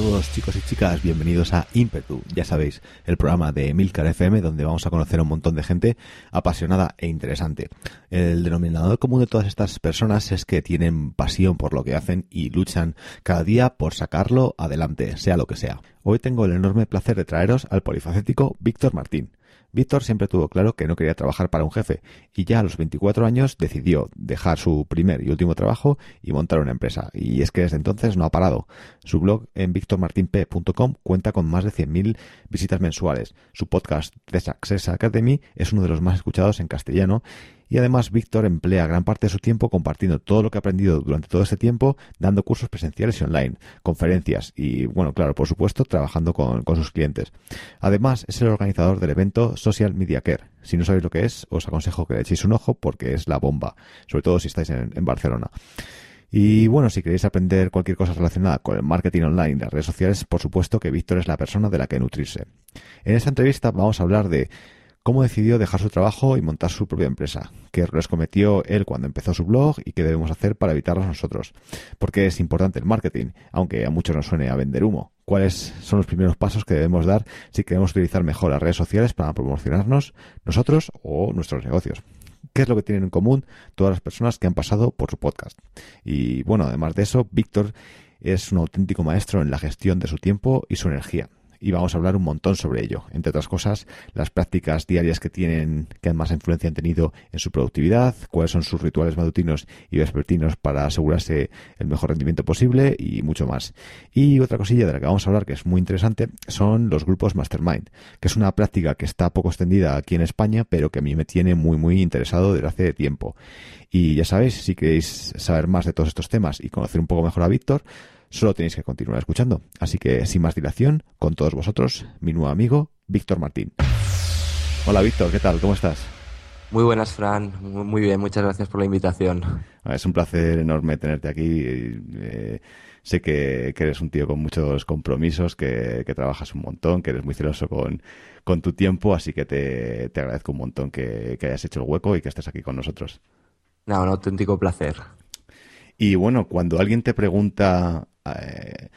Todos chicos y chicas, bienvenidos a Impetu, ya sabéis, el programa de Milcar FM donde vamos a conocer a un montón de gente apasionada e interesante. El denominador común de todas estas personas es que tienen pasión por lo que hacen y luchan cada día por sacarlo adelante, sea lo que sea. Hoy tengo el enorme placer de traeros al polifacético Víctor Martín. Víctor siempre tuvo claro que no quería trabajar para un jefe y ya a los 24 años decidió dejar su primer y último trabajo y montar una empresa. Y es que desde entonces no ha parado. Su blog en victormartinp.com cuenta con más de 100.000 visitas mensuales. Su podcast The Success Academy es uno de los más escuchados en castellano y además Víctor emplea gran parte de su tiempo compartiendo todo lo que ha aprendido durante todo este tiempo, dando cursos presenciales y online, conferencias y, bueno, claro, por supuesto, trabajando con, sus clientes. Además, es el organizador del evento Social Media Care. Si no sabéis lo que es, os aconsejo que le echéis un ojo porque es la bomba, sobre todo si estáis en, en Barcelona. Y bueno, si queréis aprender cualquier cosa relacionada con el marketing online y las redes sociales, por supuesto que Víctor es la persona de la que nutrirse. En esta entrevista vamos a hablar de cómo decidió dejar su trabajo y montar su propia empresa, qué errores cometió él cuando empezó su blog y qué debemos hacer para evitarlos nosotros. Porque es importante el marketing, aunque a muchos nos suene a vender humo. ¿Cuáles son los primeros pasos que debemos dar si queremos utilizar mejor las redes sociales para promocionarnos nosotros o nuestros negocios? ¿Qué es lo que tienen en común todas las personas que han pasado por su podcast? Y bueno, además de eso, Víctor es un auténtico maestro en la gestión de su tiempo y su energía y vamos a hablar un montón sobre ello. Entre otras cosas, las prácticas diarias que tienen, que más influencia han tenido en su productividad, cuáles son sus rituales matutinos y vespertinos para asegurarse el mejor rendimiento posible y mucho más. Y otra cosilla de la que vamos a hablar que es muy interesante son los grupos Mastermind, que es una práctica que está poco extendida aquí en España, pero que a mí me tiene muy muy interesado desde hace tiempo. Y ya sabéis, si queréis saber más de todos estos temas y conocer un poco mejor a Víctor, solo tenéis que continuar escuchando. Así que, sin más dilación, con todos vosotros, mi nuevo amigo, Víctor Martín. Hola Víctor, ¿qué tal? ¿Cómo estás? Muy buenas, Fran. Muy bien, muchas gracias por la invitación. Ah, es un placer enorme tenerte aquí. Eh, sé que, eres un tío con muchos compromisos, que, trabajas un montón, que eres muy celoso con, tu tiempo, así que te, agradezco un montón que, que, hayas hecho el hueco y que estés aquí con nosotros. No, un auténtico placer. Y bueno, cuando alguien te pregunta eh,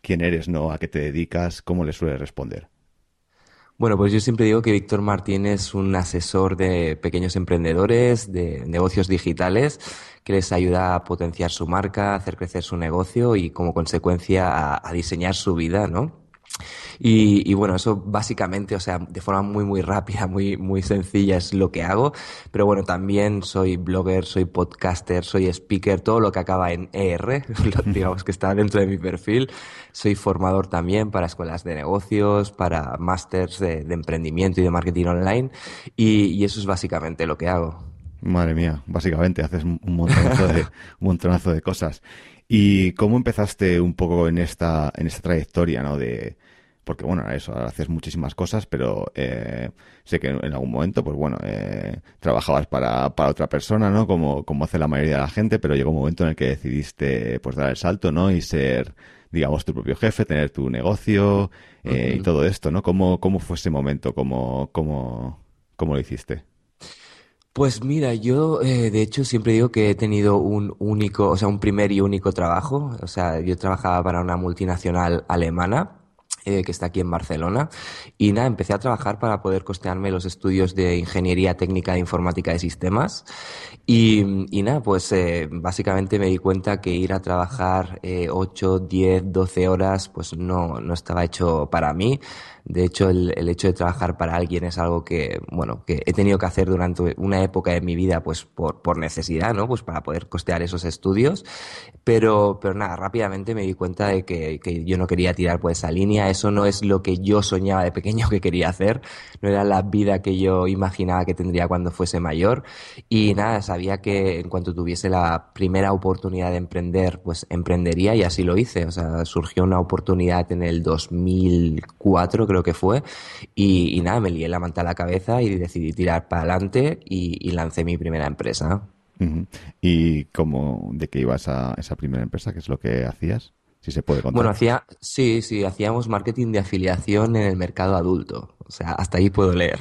quién eres, ¿no? A qué te dedicas, ¿cómo le suele responder? Bueno, pues yo siempre digo que Víctor Martín es un asesor de pequeños emprendedores, de negocios digitales, que les ayuda a potenciar su marca, a hacer crecer su negocio y como consecuencia a diseñar su vida, ¿no? Y, bueno, eso básicamente, o sea, de forma muy, muy rápida, muy, muy sencilla es lo que hago. Pero bueno, también soy blogger, soy podcaster, soy speaker, todo lo que acaba en ER, digamos que está dentro de mi perfil. Soy formador también para escuelas de negocios, para másters de, emprendimiento y de marketing online. Y, eso es básicamente lo que hago. Madre mía, básicamente haces un montonazo de, un montonazo de cosas. ¿Y cómo empezaste un poco en esta, en esta trayectoria, ¿no? De, porque bueno, eso, haces muchísimas cosas, pero eh, sé que en algún momento, pues bueno, eh, trabajabas para, para otra persona, ¿no? Como, como hace la mayoría de la gente, pero llegó un momento en el que decidiste, pues dar el salto, ¿no? Y ser, digamos, tu propio jefe, tener tu negocio eh, y todo esto, ¿no? ¿Cómo, ¿Cómo fue ese momento? ¿Cómo, cómo, cómo lo hiciste? Pues mira, yo eh, de hecho siempre digo que he tenido un único, o sea, un primer y único trabajo. O sea, yo trabajaba para una multinacional alemana eh, que está aquí en Barcelona. Y nada, empecé a trabajar para poder costearme los estudios de Ingeniería Técnica de Informática de Sistemas. Y, y nada, pues eh, básicamente me di cuenta que ir a trabajar eh, 8, 10, 12 horas, pues no, no estaba hecho para mí. De hecho, el, el, hecho de trabajar para alguien es algo que, bueno, que he tenido que hacer durante una época de mi vida, pues por, por necesidad, ¿no? Pues para poder costear esos estudios. Pero, pero nada, rápidamente me di cuenta de que, que yo no quería tirar por esa línea. Eso no es lo que yo soñaba de pequeño que quería hacer. No era la vida que yo imaginaba que tendría cuando fuese mayor. Y nada, sabía que en cuanto tuviese la primera oportunidad de emprender, pues emprendería y así lo hice. O sea, surgió una oportunidad en el 2004, creo que fue, y, nada, me lié la manta a la cabeza y decidí tirar para adelante y, lancé mi primera empresa. ¿Y cómo, de qué ibas a esa primera empresa? ¿Qué es lo que hacías? Si se puede contar. Bueno, hacía, sí, sí, hacíamos marketing de afiliación en el mercado adulto. O sea, hasta ahí puedo leer.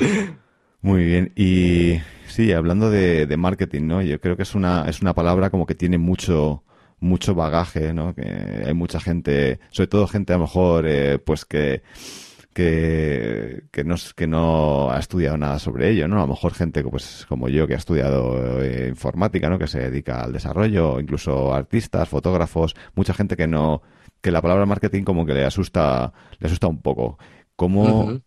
Muy bien. Y sí, hablando de, de, marketing, ¿no? Yo creo que es una, es una palabra como que tiene mucho, mucho bagaje, ¿no? Que hay mucha gente, sobre todo gente a lo mejor, eh, pues que que, que, no, que no ha estudiado nada sobre ello, ¿no? A lo mejor gente pues, como yo que ha estudiado eh, informática, ¿no? Que se dedica al desarrollo, incluso artistas, fotógrafos, mucha gente que no, que la palabra marketing como que le asusta, le asusta un poco. ¿Cómo,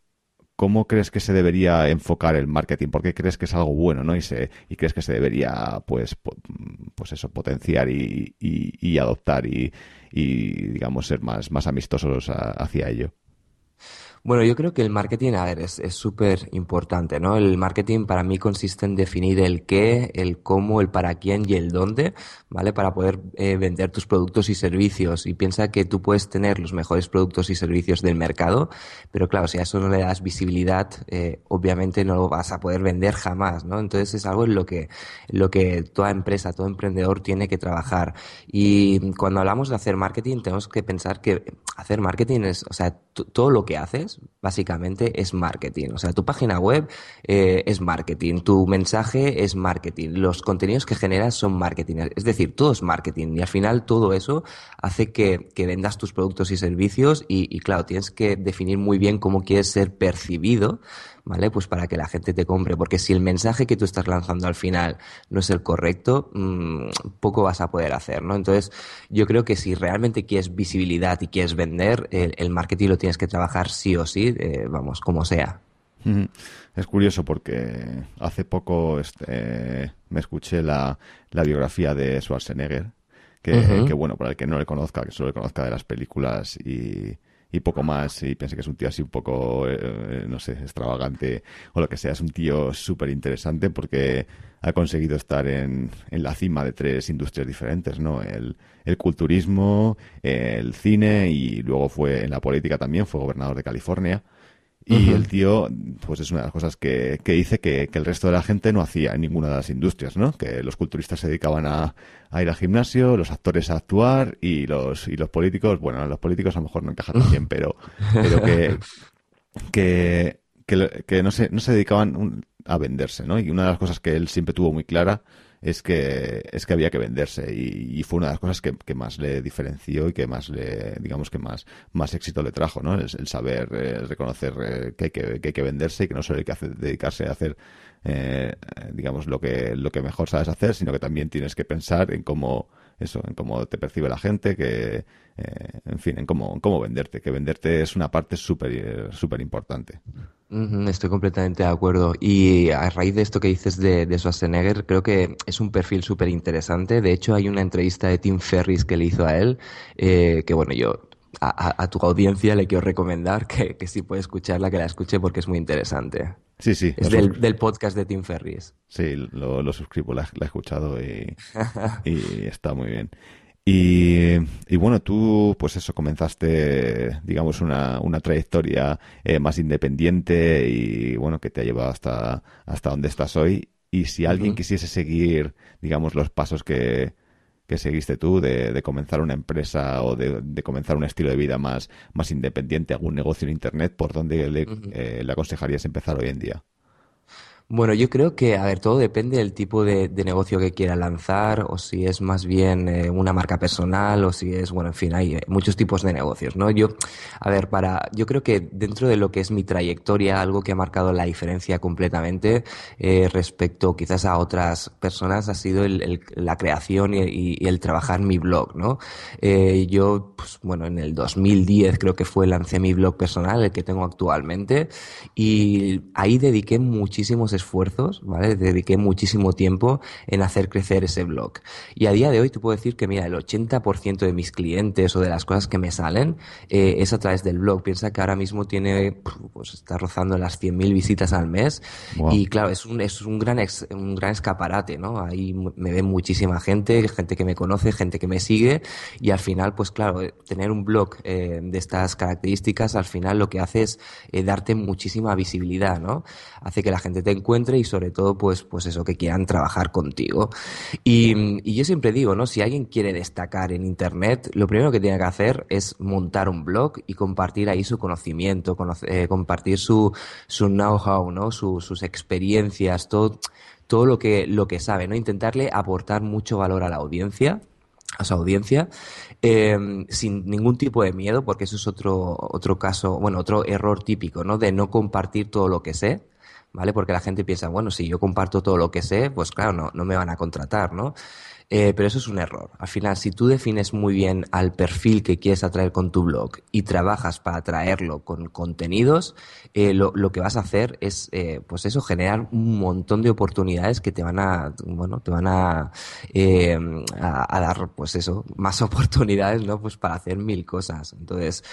¿Cómo crees que se debería enfocar el marketing? ¿Por qué crees que es algo bueno, no? Y, se, y crees que se debería, pues, pues eso, potenciar y, y, adoptar y, y, digamos, ser más, más amistosos hacia ello. Bueno, yo creo que el marketing, a ver, es súper importante, ¿no? El marketing para mí consiste en definir el qué, el cómo, el para quién y el dónde, ¿vale? Para poder eh, vender tus productos y servicios. Y piensa que tú puedes tener los mejores productos y servicios del mercado, pero claro, si a eso no le das visibilidad, eh, obviamente no lo vas a poder vender jamás, ¿no? Entonces es algo en lo que, lo que toda empresa, todo emprendedor tiene que trabajar. Y cuando hablamos de hacer marketing, tenemos que pensar que hacer marketing es, o sea, todo lo que haces, básicamente es marketing. O sea, tu página web eh, es marketing, tu mensaje es marketing, los contenidos que generas son marketing. Es decir, todo es marketing y al final todo eso hace que, vendas tus productos y servicios y, claro, tienes que definir muy bien cómo quieres ser percibido ¿vale? Pues para que la gente te compre, porque si el mensaje que tú estás lanzando al final no es el correcto, mmm, poco vas a poder hacer, ¿no? Entonces, yo creo que si realmente quieres visibilidad y quieres vender, el, marketing lo tienes que trabajar sí o sí, eh, vamos, como sea. Es curioso porque hace poco este, me escuché la, la biografía de Schwarzenegger, que, que, bueno, para el que no le conozca, que solo le conozca de las películas y, y poco más. Y pensé que es un tío así un poco, eh, no sé, extravagante o lo que sea. Es un tío súper interesante porque ha conseguido estar en, en, la cima de tres industrias diferentes, ¿no? El, el culturismo, el cine y luego fue en la política también, fue gobernador de California. Y el tío, pues es una de las cosas que, que dice que, que, el resto de la gente no hacía en ninguna de las industrias, ¿no? Que los culturistas se dedicaban a, a, ir al gimnasio, los actores a actuar y los, y los políticos, bueno, los políticos a lo mejor no encajan tan bien, pero, pero que, que, que, no, se, no se dedicaban a venderse, ¿no? Y una de las cosas que él siempre tuvo muy clara es que, es que había que venderse y, fue una de las cosas que, que, más le diferenció y que más le, digamos que más, más éxito le trajo, ¿no? El, el saber eh, reconocer eh, que, hay que, que, hay que venderse y que no solo hay que dedicarse a hacer eh, digamos lo que lo que mejor sabes hacer sino que también tienes que pensar en cómo eso en cómo te percibe la gente que en fin en cómo cómo venderte que venderte es una parte súper súper importante Estoy completamente de acuerdo. Y a raíz de esto que dices de, de Schwarzenegger, creo que es un perfil súper interesante. De hecho, hay una entrevista de Tim Ferris que le hizo a él, eh, que bueno, yo a, tu audiencia le quiero recomendar que, que, si puede escucharla, que la escuche porque es muy interesante. Sí, sí. Es del, del, podcast de Tim Ferris. Sí, lo, lo suscribo, la, la, he escuchado y, y está muy bien. Y, y, bueno, tú, pues eso, comenzaste, digamos, una, una trayectoria eh, más independiente y bueno, que te ha llevado hasta, hasta donde estás hoy. Y si alguien quisiese seguir, digamos, los pasos que, que seguiste tú de, de, comenzar una empresa o de, de, comenzar un estilo de vida más, más independiente, algún negocio en Internet, ¿por dónde le, eh, le aconsejarías empezar hoy en día? Bueno, yo creo que, a ver, todo depende del tipo de, negocio que quiera lanzar, o si es más bien eh, una marca personal, o si es, bueno, en fin, hay eh, muchos tipos de negocios, ¿no? Yo, a ver, para, yo creo que dentro de lo que es mi trayectoria, algo que ha marcado la diferencia completamente eh, respecto quizás a otras personas ha sido el, la creación y, el trabajar mi blog, ¿no? yo, pues, bueno, en el 2010 creo que fue, lancé mi blog personal, el que tengo actualmente, y ahí dediqué muchísimos esfuerzos, ¿vale? Dediqué muchísimo tiempo en hacer crecer ese blog. Y a día de hoy te puedo decir que, mira, el 80% de mis clientes o de las cosas que me salen eh, es a través del blog. Piensa que ahora mismo tiene, pues está rozando las 100.000 visitas al mes. Y claro, es un, es un gran, un gran escaparate, ¿no? Ahí me ve muchísima gente, gente que me conoce, gente que me sigue. Y al final, pues claro, eh, tener un blog eh, de estas características, al final lo que hace es darte muchísima visibilidad, ¿no? Hace que la gente te encuentre y sobre todo, pues, pues eso, que quieran trabajar contigo. Y, y, yo siempre digo, ¿no? Si alguien quiere destacar en Internet, lo primero que tiene que hacer es montar un blog y compartir ahí su conocimiento, eh, compartir su, su know-how, ¿no? sus experiencias, todo, todo lo que, lo que sabe, ¿no? Intentarle aportar mucho valor a la audiencia a su audiencia eh, sin ningún tipo de miedo, porque eso es otro, otro caso, bueno, otro error típico, ¿no? De no compartir todo lo que sé, ¿vale? Porque la gente piensa, bueno, si yo comparto todo lo que sé, pues claro, no, no me van a contratar, ¿no? Eh, pero eso es un error. Al final, si tú defines muy bien al perfil que quieres atraer con tu blog y trabajas para atraerlo con contenidos, eh, lo, lo, que vas a hacer es, eh, pues eso, generar un montón de oportunidades que te van a, bueno, te van a, a, a, dar, pues eso, más oportunidades, ¿no? Pues para hacer mil cosas. Entonces,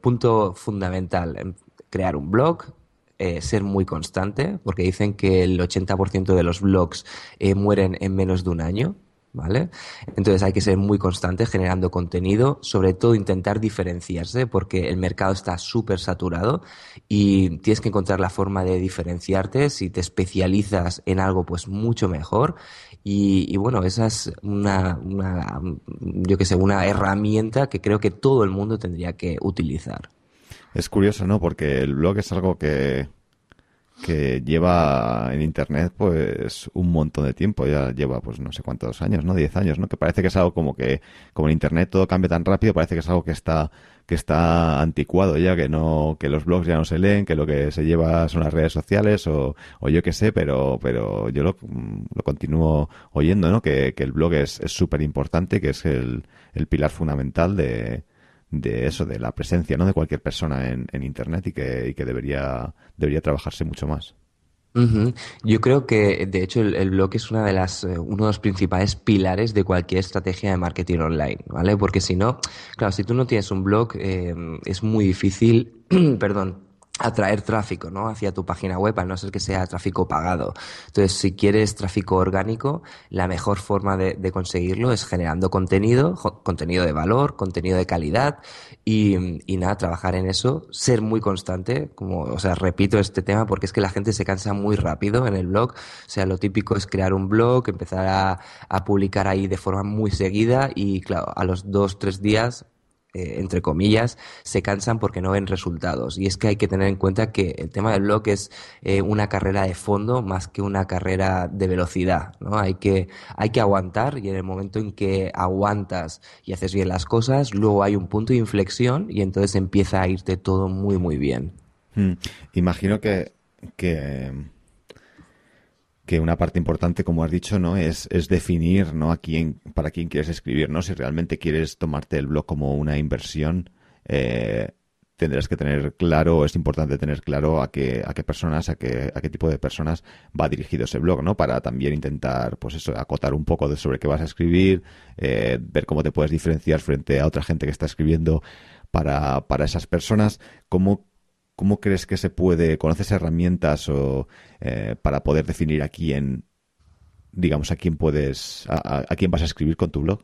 punto fundamental, crear un blog, eh, ser muy constante, porque dicen que el 80% de los blogs eh, mueren en menos de un año. ¿Vale? Entonces hay que ser muy constante generando contenido, sobre todo intentar diferenciarse porque el mercado está súper saturado y tienes que encontrar la forma de diferenciarte. Si te especializas en algo, pues mucho mejor. Y, bueno, esa es una yo que sé, una herramienta que creo que todo el mundo tendría que utilizar. Es curioso, ¿no? Porque el blog es algo que, que lleva en internet pues un montón de tiempo, ya lleva pues no sé cuántos años, ¿no? Diez años, ¿no? Que parece que es algo como que, como en internet todo cambia tan rápido, parece que es algo que está, que está anticuado ya, que no, que los blogs ya no se leen, que lo que se lleva son las redes sociales o, o yo qué sé, pero, pero yo lo, lo continúo oyendo, ¿no? Que, que el blog es súper importante, que es el, el pilar fundamental de, de eso, de la presencia ¿no? de cualquier persona en, en Internet y que, y que debería, debería trabajarse mucho más. Yo creo que, de hecho, el, el, blog es una de las, eh, uno de los principales pilares de cualquier estrategia de marketing online, ¿vale? Porque si no, claro, si tú no tienes un blog, eh, es muy difícil, perdón, atraer tráfico ¿no? hacia tu página web, a no ser que sea tráfico pagado. Entonces, si quieres tráfico orgánico, la mejor forma de, de conseguirlo es generando contenido, contenido de valor, contenido de calidad y, y, nada, trabajar en eso, ser muy constante, como, o sea, repito este tema porque es que la gente se cansa muy rápido en el blog. O sea, lo típico es crear un blog, empezar a, a publicar ahí de forma muy seguida y, claro, a los dos, tres días eh, entre comillas, se cansan porque no ven resultados. Y es que hay que tener en cuenta que el tema del blog es eh, una carrera de fondo más que una carrera de velocidad. ¿no? Hay, que, hay que aguantar y en el momento en que aguantas y haces bien las cosas, luego hay un punto de inflexión y entonces empieza a irte todo muy, muy bien. Hmm. Imagino que, que que una parte importante, como has dicho, ¿no? Es, es definir, ¿no? A quién, para quién quieres escribir, ¿no? Si realmente quieres tomarte el blog como una inversión, eh, tendrás que tener claro, es importante tener claro a qué, a qué personas, a qué, a qué tipo de personas va dirigido ese blog, ¿no? Para también intentar, pues eso, acotar un poco de sobre qué vas a escribir, eh, ver cómo te puedes diferenciar frente a otra gente que está escribiendo para, para esas personas, cómo ¿Cómo crees que se puede, conoces herramientas o eh, para poder definir a quién, digamos, a quién puedes, a, a, quién vas a escribir con tu blog?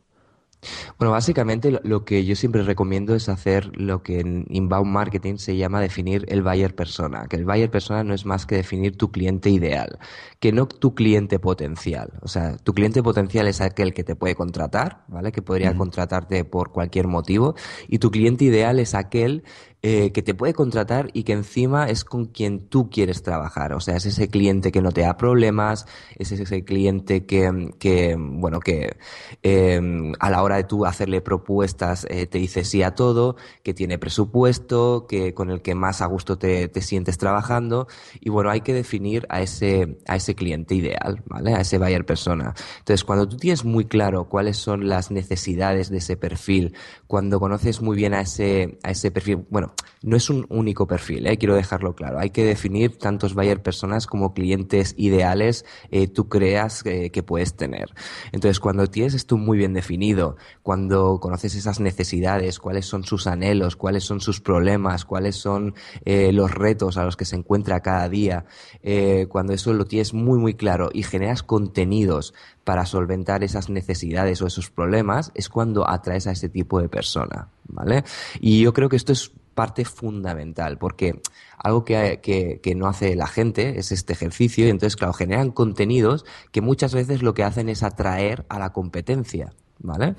Bueno, básicamente lo que yo siempre recomiendo es hacer lo que en inbound marketing se llama definir el buyer persona, que el buyer persona no es más que definir tu cliente ideal, que no tu cliente potencial. O sea, tu cliente potencial es aquel que te puede contratar, ¿vale? Que podría uh -huh. contratarte por cualquier motivo, y tu cliente ideal es aquel eh, que te puede contratar y que encima es con quien tú quieres trabajar. O sea, es ese cliente que no te da problemas, es ese cliente que, que bueno, que eh, a la hora de tú hacerle propuestas eh, te dice sí a todo, que tiene presupuesto, que con el que más a gusto te, te, sientes trabajando. Y bueno, hay que definir a ese, a ese cliente ideal, ¿vale? A ese buyer persona. Entonces, cuando tú tienes muy claro cuáles son las necesidades de ese perfil, cuando conoces muy bien a ese, a ese perfil, bueno, no es un único perfil, ¿eh? quiero dejarlo claro. Hay que definir tantos buyer personas como clientes ideales eh, tú creas eh, que puedes tener. Entonces, cuando tienes esto muy bien definido, cuando conoces esas necesidades, cuáles son sus anhelos, cuáles son sus problemas, cuáles son los retos a los que se encuentra cada día, cuando eso lo tienes muy, muy claro y generas contenidos para solventar esas necesidades o esos problemas, es cuando atraes a ese tipo de persona, ¿vale? Y yo creo que esto es parte fundamental, porque algo que, que, que, no hace la gente es este ejercicio y entonces, claro, generan contenidos que muchas veces lo que hacen es atraer a la competencia, ¿vale?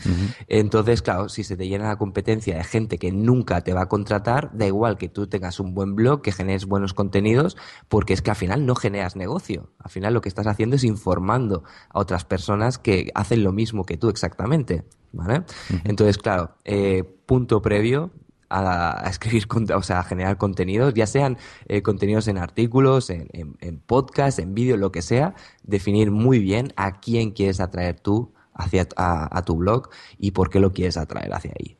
Entonces, claro, si se te llena la competencia de gente que nunca te va a contratar, da igual que tú tengas un buen blog, que generes buenos contenidos, porque es que al final no generas negocio. Al final lo que estás haciendo es informando a otras personas que hacen lo mismo que tú exactamente, ¿vale? Entonces, claro, eh, punto previo, a, escribir, o sea, a generar contenidos, ya sean eh, contenidos en artículos, en, en, podcast, en vídeo, lo que sea, definir muy bien a quién quieres atraer tú hacia a, tu blog y por qué lo quieres atraer hacia ahí.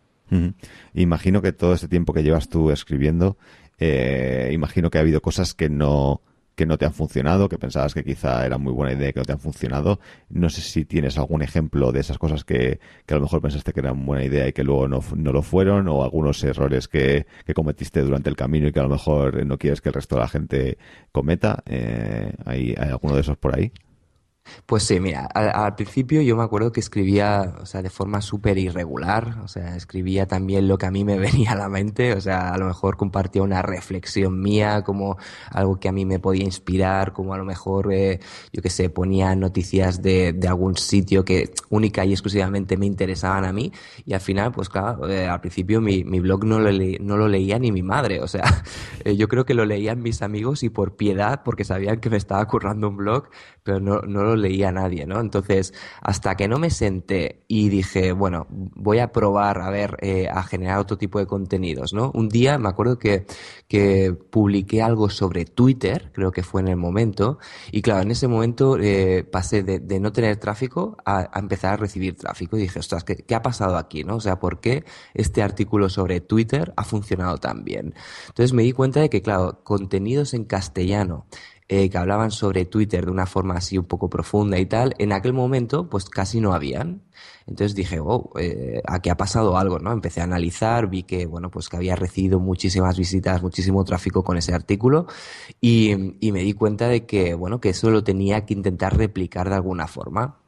Imagino que todo ese tiempo que llevas tú escribiendo, eh, imagino que ha habido cosas que no que no te han funcionado, que pensabas que quizá era muy buena idea que no te han funcionado. No sé si tienes algún ejemplo de esas cosas que, que a lo mejor pensaste que eran buena idea y que luego no, no lo fueron, o algunos errores que, que, cometiste durante el camino y que a lo mejor no quieres que el resto de la gente cometa. Eh, ¿hay, ¿Hay alguno de esos por ahí? Pues sí, mira, al, principio yo me acuerdo que escribía, o sea, de forma súper irregular, o sea, escribía también lo que a mí me venía a la mente, o sea, a lo mejor compartía una reflexión mía, como algo que a mí me podía inspirar, como a lo mejor, eh, yo qué sé, ponía noticias de, algún sitio que única y exclusivamente me interesaban a mí, y al final, pues claro, eh, al principio mi, mi blog no lo, no lo leía ni mi madre, o sea, eh, yo creo que lo leían mis amigos y por piedad, porque sabían que me estaba currando un blog, pero no, no lo leía nadie, ¿no? Entonces, hasta que no me senté y dije, bueno, voy a probar a ver, eh, a generar otro tipo de contenidos, ¿no? Un día me acuerdo que, que publiqué algo sobre Twitter, creo que fue en el momento, y claro, en ese momento eh, pasé de, no tener tráfico a, a, empezar a recibir tráfico y dije, ostras, ¿qué, ¿qué ha pasado aquí, no? O sea, ¿por qué este artículo sobre Twitter ha funcionado tan bien? Entonces me di cuenta de que, claro, contenidos en castellano eh, que hablaban sobre Twitter de una forma así un poco profunda y tal, en aquel momento pues casi no habían. Entonces dije, oh, eh, aquí ha pasado algo, ¿no? Empecé a analizar, vi que, bueno, pues que había recibido muchísimas visitas, muchísimo tráfico con ese artículo y, y me di cuenta de que, bueno, que eso lo tenía que intentar replicar de alguna forma.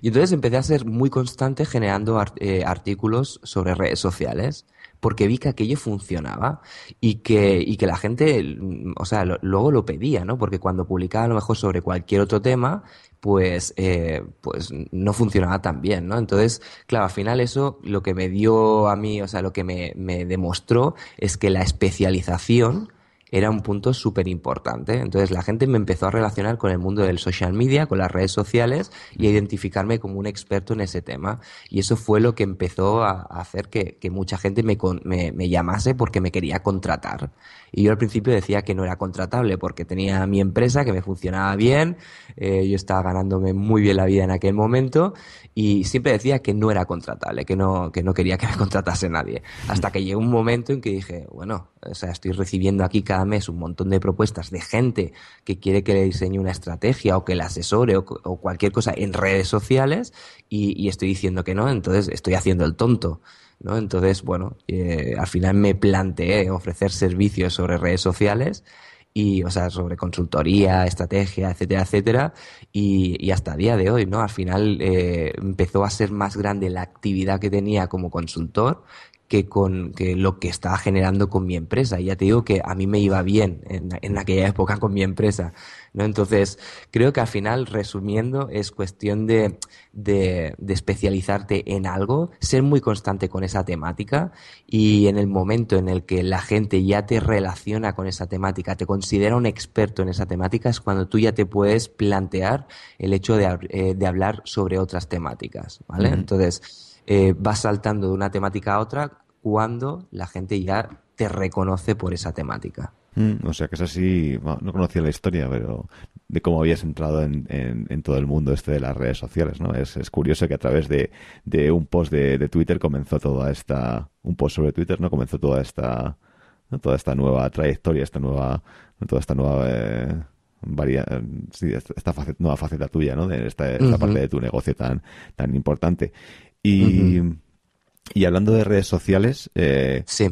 Y entonces empecé a ser muy constante generando eh, artículos sobre redes sociales porque vi que aquello funcionaba y que, y que la gente, o sea, luego lo pedía, ¿no? Porque cuando publicaba a lo mejor sobre cualquier otro tema, pues, eh, pues no funcionaba tan bien, ¿no? Entonces, claro, al final eso lo que me dio a mí, o sea, lo que me, me demostró es que la especialización era un punto súper importante. Entonces la gente me empezó a relacionar con el mundo del social media, con las redes sociales y a identificarme como un experto en ese tema. Y eso fue lo que empezó a, hacer que, que mucha gente me, me, me, llamase porque me quería contratar. Y yo al principio decía que no era contratable porque tenía mi empresa que me funcionaba bien, eh, yo estaba ganándome muy bien la vida en aquel momento y siempre decía que no era contratable, que no, que no quería que me contratase nadie. Hasta que llegó un momento en que dije, bueno, o sea, estoy recibiendo aquí cada mes un montón de propuestas de gente que quiere que le diseñe una estrategia o que le asesore o, cualquier cosa en redes sociales y, y, estoy diciendo que no, entonces estoy haciendo el tonto. ¿No? Entonces, bueno, eh, al final me planteé ofrecer servicios sobre redes sociales y, o sea, sobre consultoría, estrategia, etcétera, etcétera, y, hasta día de hoy, ¿no? Al final eh, empezó a ser más grande la actividad que tenía como consultor que con que lo que estaba generando con mi empresa. Y ya te digo que a mí me iba bien en, en aquella época con mi empresa. ¿no? Entonces, creo que al final, resumiendo, es cuestión de, de, de, especializarte en algo, ser muy constante con esa temática y en el momento en el que la gente ya te relaciona con esa temática, te considera un experto en esa temática, es cuando tú ya te puedes plantear el hecho de, eh, de hablar sobre otras temáticas, ¿vale? Uh -huh. Entonces, eh, vas saltando de una temática a otra cuando la gente ya te reconoce por esa temática. Mm, o sea que es así, no conocía la historia, pero de cómo habías entrado en, en, en, todo el mundo este de las redes sociales, ¿no? Es, es curioso que a través de, de un post de, de, Twitter comenzó toda esta, un post sobre Twitter, ¿no? Comenzó toda esta, ¿no? toda esta nueva trayectoria, esta nueva, toda esta nueva eh, varia, sí, esta faceta, nueva faceta tuya, ¿no? De esta, esta uh -huh. parte de tu negocio tan, tan importante. Y, uh -huh. y hablando de redes sociales, eh, sí.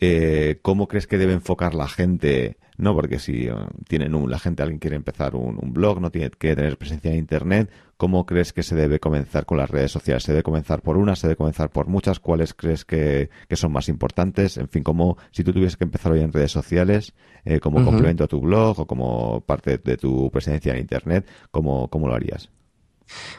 eh, ¿cómo crees que debe enfocar la gente? No, porque si uh, tienen un, la gente, alguien quiere empezar un, un, blog, no tiene que tener presencia en Internet, ¿cómo crees que se debe comenzar con las redes sociales? ¿Se debe comenzar por una? ¿Se debe comenzar por muchas? ¿Cuáles crees que, que son más importantes? En fin, como si tú tuvieses que empezar hoy en redes sociales, eh, como uh -huh. complemento a tu blog o como parte de tu presencia en Internet, ¿cómo, cómo lo harías?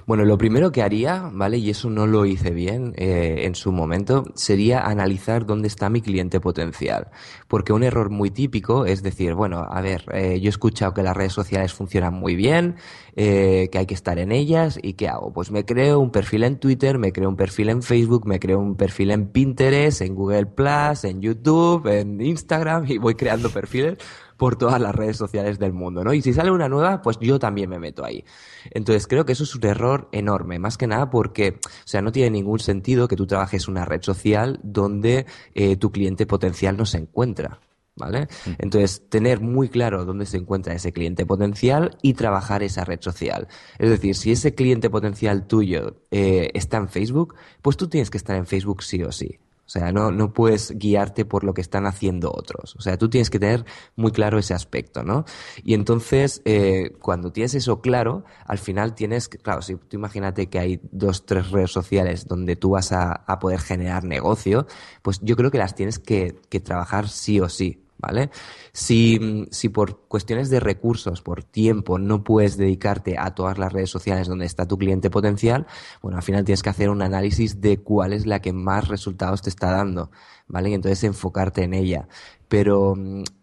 Bueno, lo primero que haría, ¿vale? Y eso no lo hice bien eh, en su momento, sería analizar dónde está mi cliente potencial. Porque un error muy típico es decir, bueno, a ver, eh, yo he escuchado que las redes sociales funcionan muy bien, eh, que hay que estar en ellas, ¿y qué hago? Pues me creo un perfil en Twitter, me creo un perfil en Facebook, me creo un perfil en Pinterest, en Google Plus, en YouTube, en Instagram, y voy creando perfiles por todas las redes sociales del mundo, ¿no? Y si sale una nueva, pues yo también me meto ahí. Entonces creo que eso es un error enorme, más que nada porque, o sea, no tiene ningún sentido que tú trabajes una red social donde eh, tu cliente potencial no se encuentra. ¿Vale? Mm. Entonces, tener muy claro dónde se encuentra ese cliente potencial y trabajar esa red social. Es decir, si ese cliente potencial tuyo eh, está en Facebook, pues tú tienes que estar en Facebook sí o sí. O sea, no, no puedes guiarte por lo que están haciendo otros. O sea, tú tienes que tener muy claro ese aspecto, ¿no? Y entonces, eh, cuando tienes eso claro, al final tienes, claro, si tú imagínate que hay dos, tres redes sociales donde tú vas a, poder generar negocio, pues yo creo que las tienes que trabajar sí o sí. ¿Vale? Si, si por cuestiones de recursos, por tiempo, no puedes dedicarte a todas las redes sociales donde está tu cliente potencial, bueno, al final tienes que hacer un análisis de cuál es la que más resultados te está dando, ¿vale? Y entonces enfocarte en ella. Pero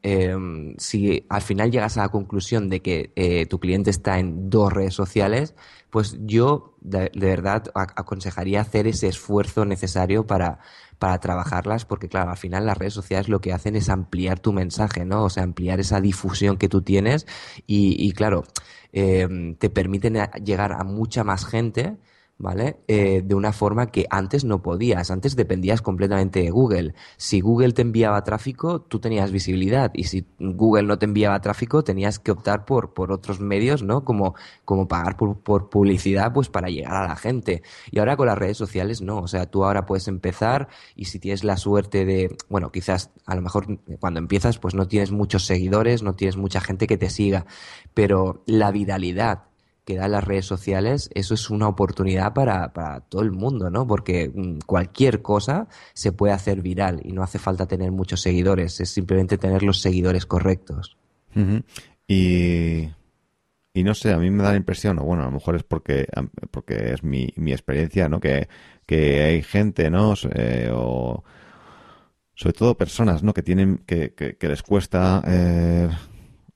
em, si al final llegas a la conclusión de que eh, tu cliente está en dos redes sociales, pues yo de verdad aconsejaría hacer ese esfuerzo necesario para para trabajarlas, porque claro, al final las redes sociales lo que hacen es ampliar tu mensaje, ¿no? O sea, ampliar esa difusión que tú tienes y, y claro, eh, te permiten llegar a mucha más gente ¿vale? Eh, de una forma que antes no podías. Antes dependías completamente de Google. Si Google te enviaba tráfico, tú tenías visibilidad. Y si Google no te enviaba tráfico, tenías que optar por, por otros medios, ¿no? Como, como pagar por, por, publicidad, pues para llegar a la gente. Y ahora con las redes sociales, no. O sea, tú ahora puedes empezar y si tienes la suerte de, bueno, quizás a lo mejor cuando empiezas, pues no tienes muchos seguidores, no tienes mucha gente que te siga. Pero la viralidad que dan las redes sociales, eso es una oportunidad para, para todo el mundo, ¿no? Porque mm, cualquier cosa se puede hacer viral y no hace falta tener muchos seguidores, es simplemente tener los seguidores correctos. Y y no sé, a mí me da la impresión, o bueno, a lo mejor es porque, porque es mi, mi experiencia, ¿no? Que, que hay gente, ¿no? Eh, o sobre todo personas, ¿no? Que tienen, que, que, les cuesta eh,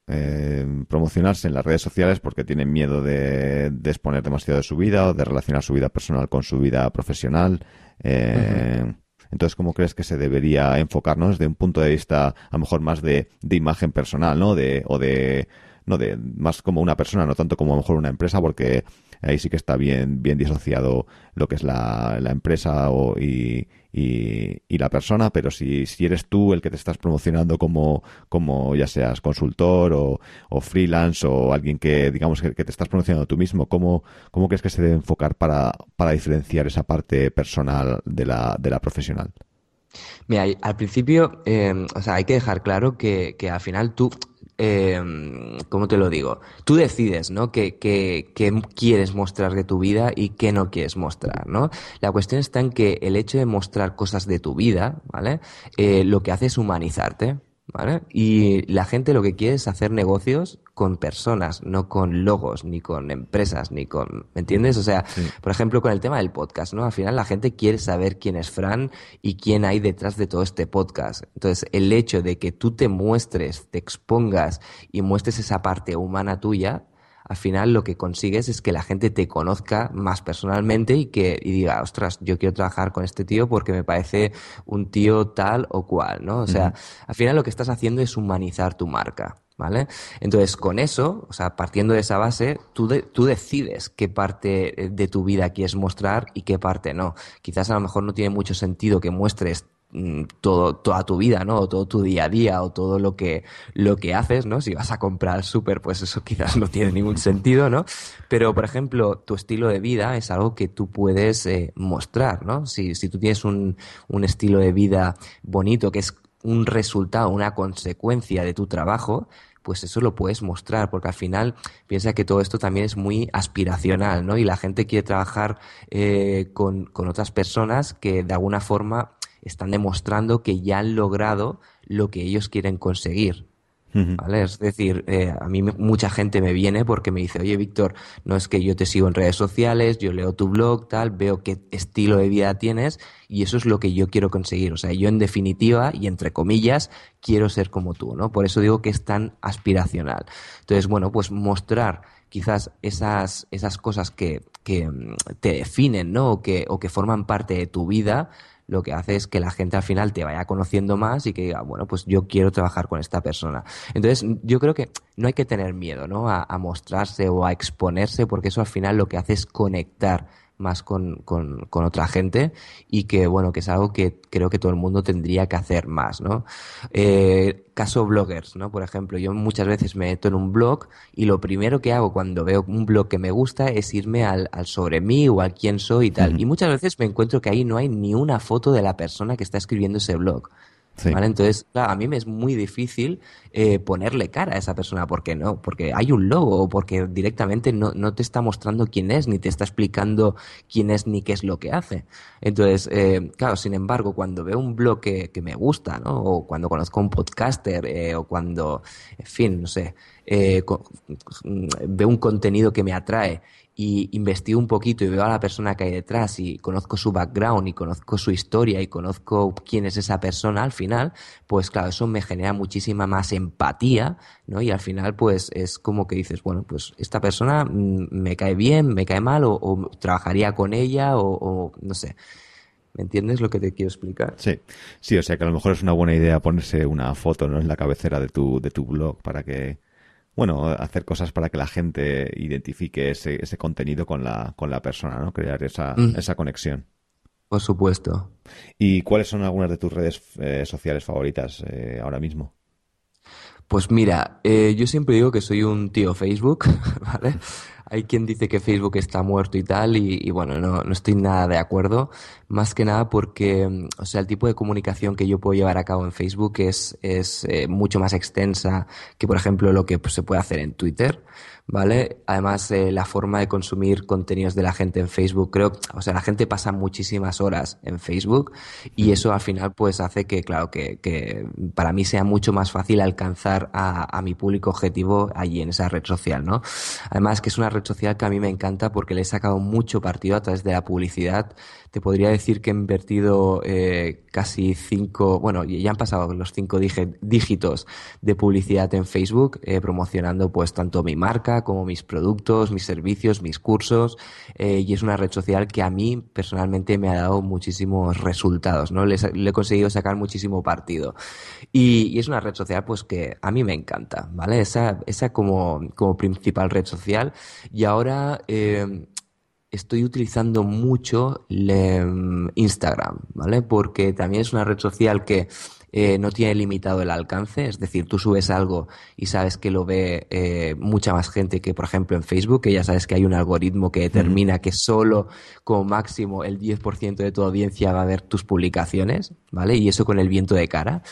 eh, promocionarse en las redes sociales porque tienen miedo de, exponer demasiado de su vida o de relacionar su vida personal con su vida profesional. Eh, entonces, ¿cómo crees que se debería enfocarnos desde un punto de vista, a lo mejor más de, de imagen personal, ¿no? De, o de, no de, más como una persona, no tanto como a lo mejor una empresa, porque ahí sí que está bien, bien disociado lo que es la, la empresa o, y, y, la persona, pero si, si eres tú el que te estás promocionando como, como ya seas consultor o, freelance o alguien que, digamos, que, te estás promocionando tú mismo, ¿cómo, ¿cómo crees que se debe enfocar para, para diferenciar esa parte personal de la, de la profesional? Mira, al principio, eh, o sea, hay que dejar claro que, que al final tú, eh, ¿cómo te lo digo? Tú decides, ¿no? ¿Qué, qué, quieres mostrar de tu vida y qué no quieres mostrar, ¿no? La cuestión está en que el hecho de mostrar cosas de tu vida, ¿vale? Eh, lo que hace es humanizarte. ¿Vale? Y la gente lo que quiere es hacer negocios con personas, no con logos, ni con empresas, ni con, ¿me entiendes? O sea, por ejemplo, con el tema del podcast, ¿no? Al final la gente quiere saber quién es Fran y quién hay detrás de todo este podcast. Entonces, el hecho de que tú te muestres, te expongas y muestres esa parte humana tuya, al final lo que consigues es que la gente te conozca más personalmente y que y diga, ostras, yo quiero trabajar con este tío porque me parece un tío tal o cual, ¿no? O sea, al final lo que estás haciendo es humanizar tu marca. ¿Vale? Entonces, con eso, o sea, partiendo de esa base, tú, tú decides qué parte de tu vida quieres mostrar y qué parte no. Quizás a lo mejor no tiene mucho sentido que muestres todo, toda tu vida, ¿no? O todo tu día a día, o todo lo que, lo que haces, ¿no? Si vas a comprar súper, pues eso quizás no tiene ningún sentido, ¿no? Pero, por ejemplo, tu estilo de vida es algo que tú puedes eh, mostrar, ¿no? Si, si tú tienes un, un estilo de vida bonito, que es un resultado, una consecuencia de tu trabajo, pues eso lo puedes mostrar, porque al final piensa que todo esto también es muy aspiracional, ¿no? Y la gente quiere trabajar eh, con, con otras personas que de alguna forma están demostrando que ya han logrado lo que ellos quieren conseguir. ¿Vale? Es decir, eh, a mí mucha gente me viene porque me dice, oye, Víctor, no es que yo te sigo en redes sociales, yo leo tu blog, tal, veo qué estilo de vida tienes y eso es lo que yo quiero conseguir. O sea, yo en definitiva y entre comillas quiero ser como tú, ¿no? Por eso digo que es tan aspiracional. Entonces, bueno, pues mostrar quizás esas, esas cosas que, que mm, te definen, ¿no? O que, o que forman parte de tu vida, lo que hace es que la gente al final te vaya conociendo más y que diga, bueno, pues yo quiero trabajar con esta persona. Entonces, yo creo que no hay que tener miedo, ¿no? A, a mostrarse o a exponerse, porque eso al final lo que hace es conectar más con, con, con, otra gente y que, bueno, que es algo que creo que todo el mundo tendría que hacer más, ¿no? Eh, caso bloggers, ¿no? Por ejemplo, yo muchas veces me meto en un blog y lo primero que hago cuando veo un blog que me gusta es irme al, al sobre mí o al quién soy y tal. Y muchas veces me encuentro que ahí no hay ni una foto de la persona que está escribiendo ese blog. ¿Vale? Entonces, claro, a mí me es muy difícil eh, ponerle cara a esa persona. ¿Por qué no? Porque hay un logo o porque directamente no, no, te está mostrando quién es, ni te está explicando quién es ni qué es lo que hace. Entonces, eh, claro, sin embargo, cuando veo un blog que, que, me gusta, ¿no? O cuando conozco a un podcaster, eh, o cuando, en fin, no sé, eh, veo un contenido que me atrae y investigo un poquito y veo a la persona que hay detrás y conozco su background y conozco su historia y conozco quién es esa persona al final, pues claro, eso me genera muchísima más empatía, ¿no? Y al final pues es como que dices, bueno, pues esta persona mm, me cae bien, me cae mal o, trabajaría con ella o, o, no sé. ¿Me entiendes lo que te quiero explicar? Sí, sí, o sea que a lo mejor es una buena idea ponerse una foto ¿no? en la cabecera de tu, de tu blog para que bueno, hacer cosas para que la gente identifique ese, ese contenido con la, con la persona, ¿no? Crear esa, mm. esa conexión. Por supuesto. ¿Y cuáles son algunas de tus redes eh, sociales favoritas eh, ahora mismo? Pues mira, eh, yo siempre digo que soy un tío Facebook, ¿vale? Hay quien dice que Facebook está muerto y tal, y, y bueno, no, no, estoy nada de acuerdo. Más que nada porque, mm, o sea, el tipo de comunicación que yo puedo llevar a cabo en Facebook es, es eh, mucho más extensa que, por ejemplo, lo que pues, se puede hacer en Twitter. ¿Vale? Además, eh, la forma de consumir contenidos de la gente en Facebook, creo, o sea, la gente pasa muchísimas horas en Facebook y eso al final pues hace que, claro, que, que para mí sea mucho más fácil alcanzar a, a, mi público objetivo allí en esa red social, ¿no? Además que es una red social que a mí me encanta porque le he sacado mucho partido a través de la publicidad te podría decir que he invertido eh, casi cinco, bueno, ya han pasado los cinco dígitos de publicidad en Facebook, eh, promocionando pues tanto mi marca como mis productos, mis servicios, mis cursos, eh, y es una red social que a mí personalmente me ha dado muchísimos resultados, ¿no? Le, he conseguido sacar muchísimo partido. Y, y, es una red social pues que a mí me encanta, ¿vale? Esa, esa como, como principal red social. Y ahora, eh, estoy utilizando mucho Instagram, ¿vale? Porque también es una red social que eh, no tiene limitado el alcance, es decir, tú subes algo y sabes que lo ve eh, mucha más gente que, por ejemplo, en Facebook, que ya sabes que hay un algoritmo que determina que solo como máximo el 10% de tu audiencia va a ver tus publicaciones, ¿vale? Y eso con el viento de cara.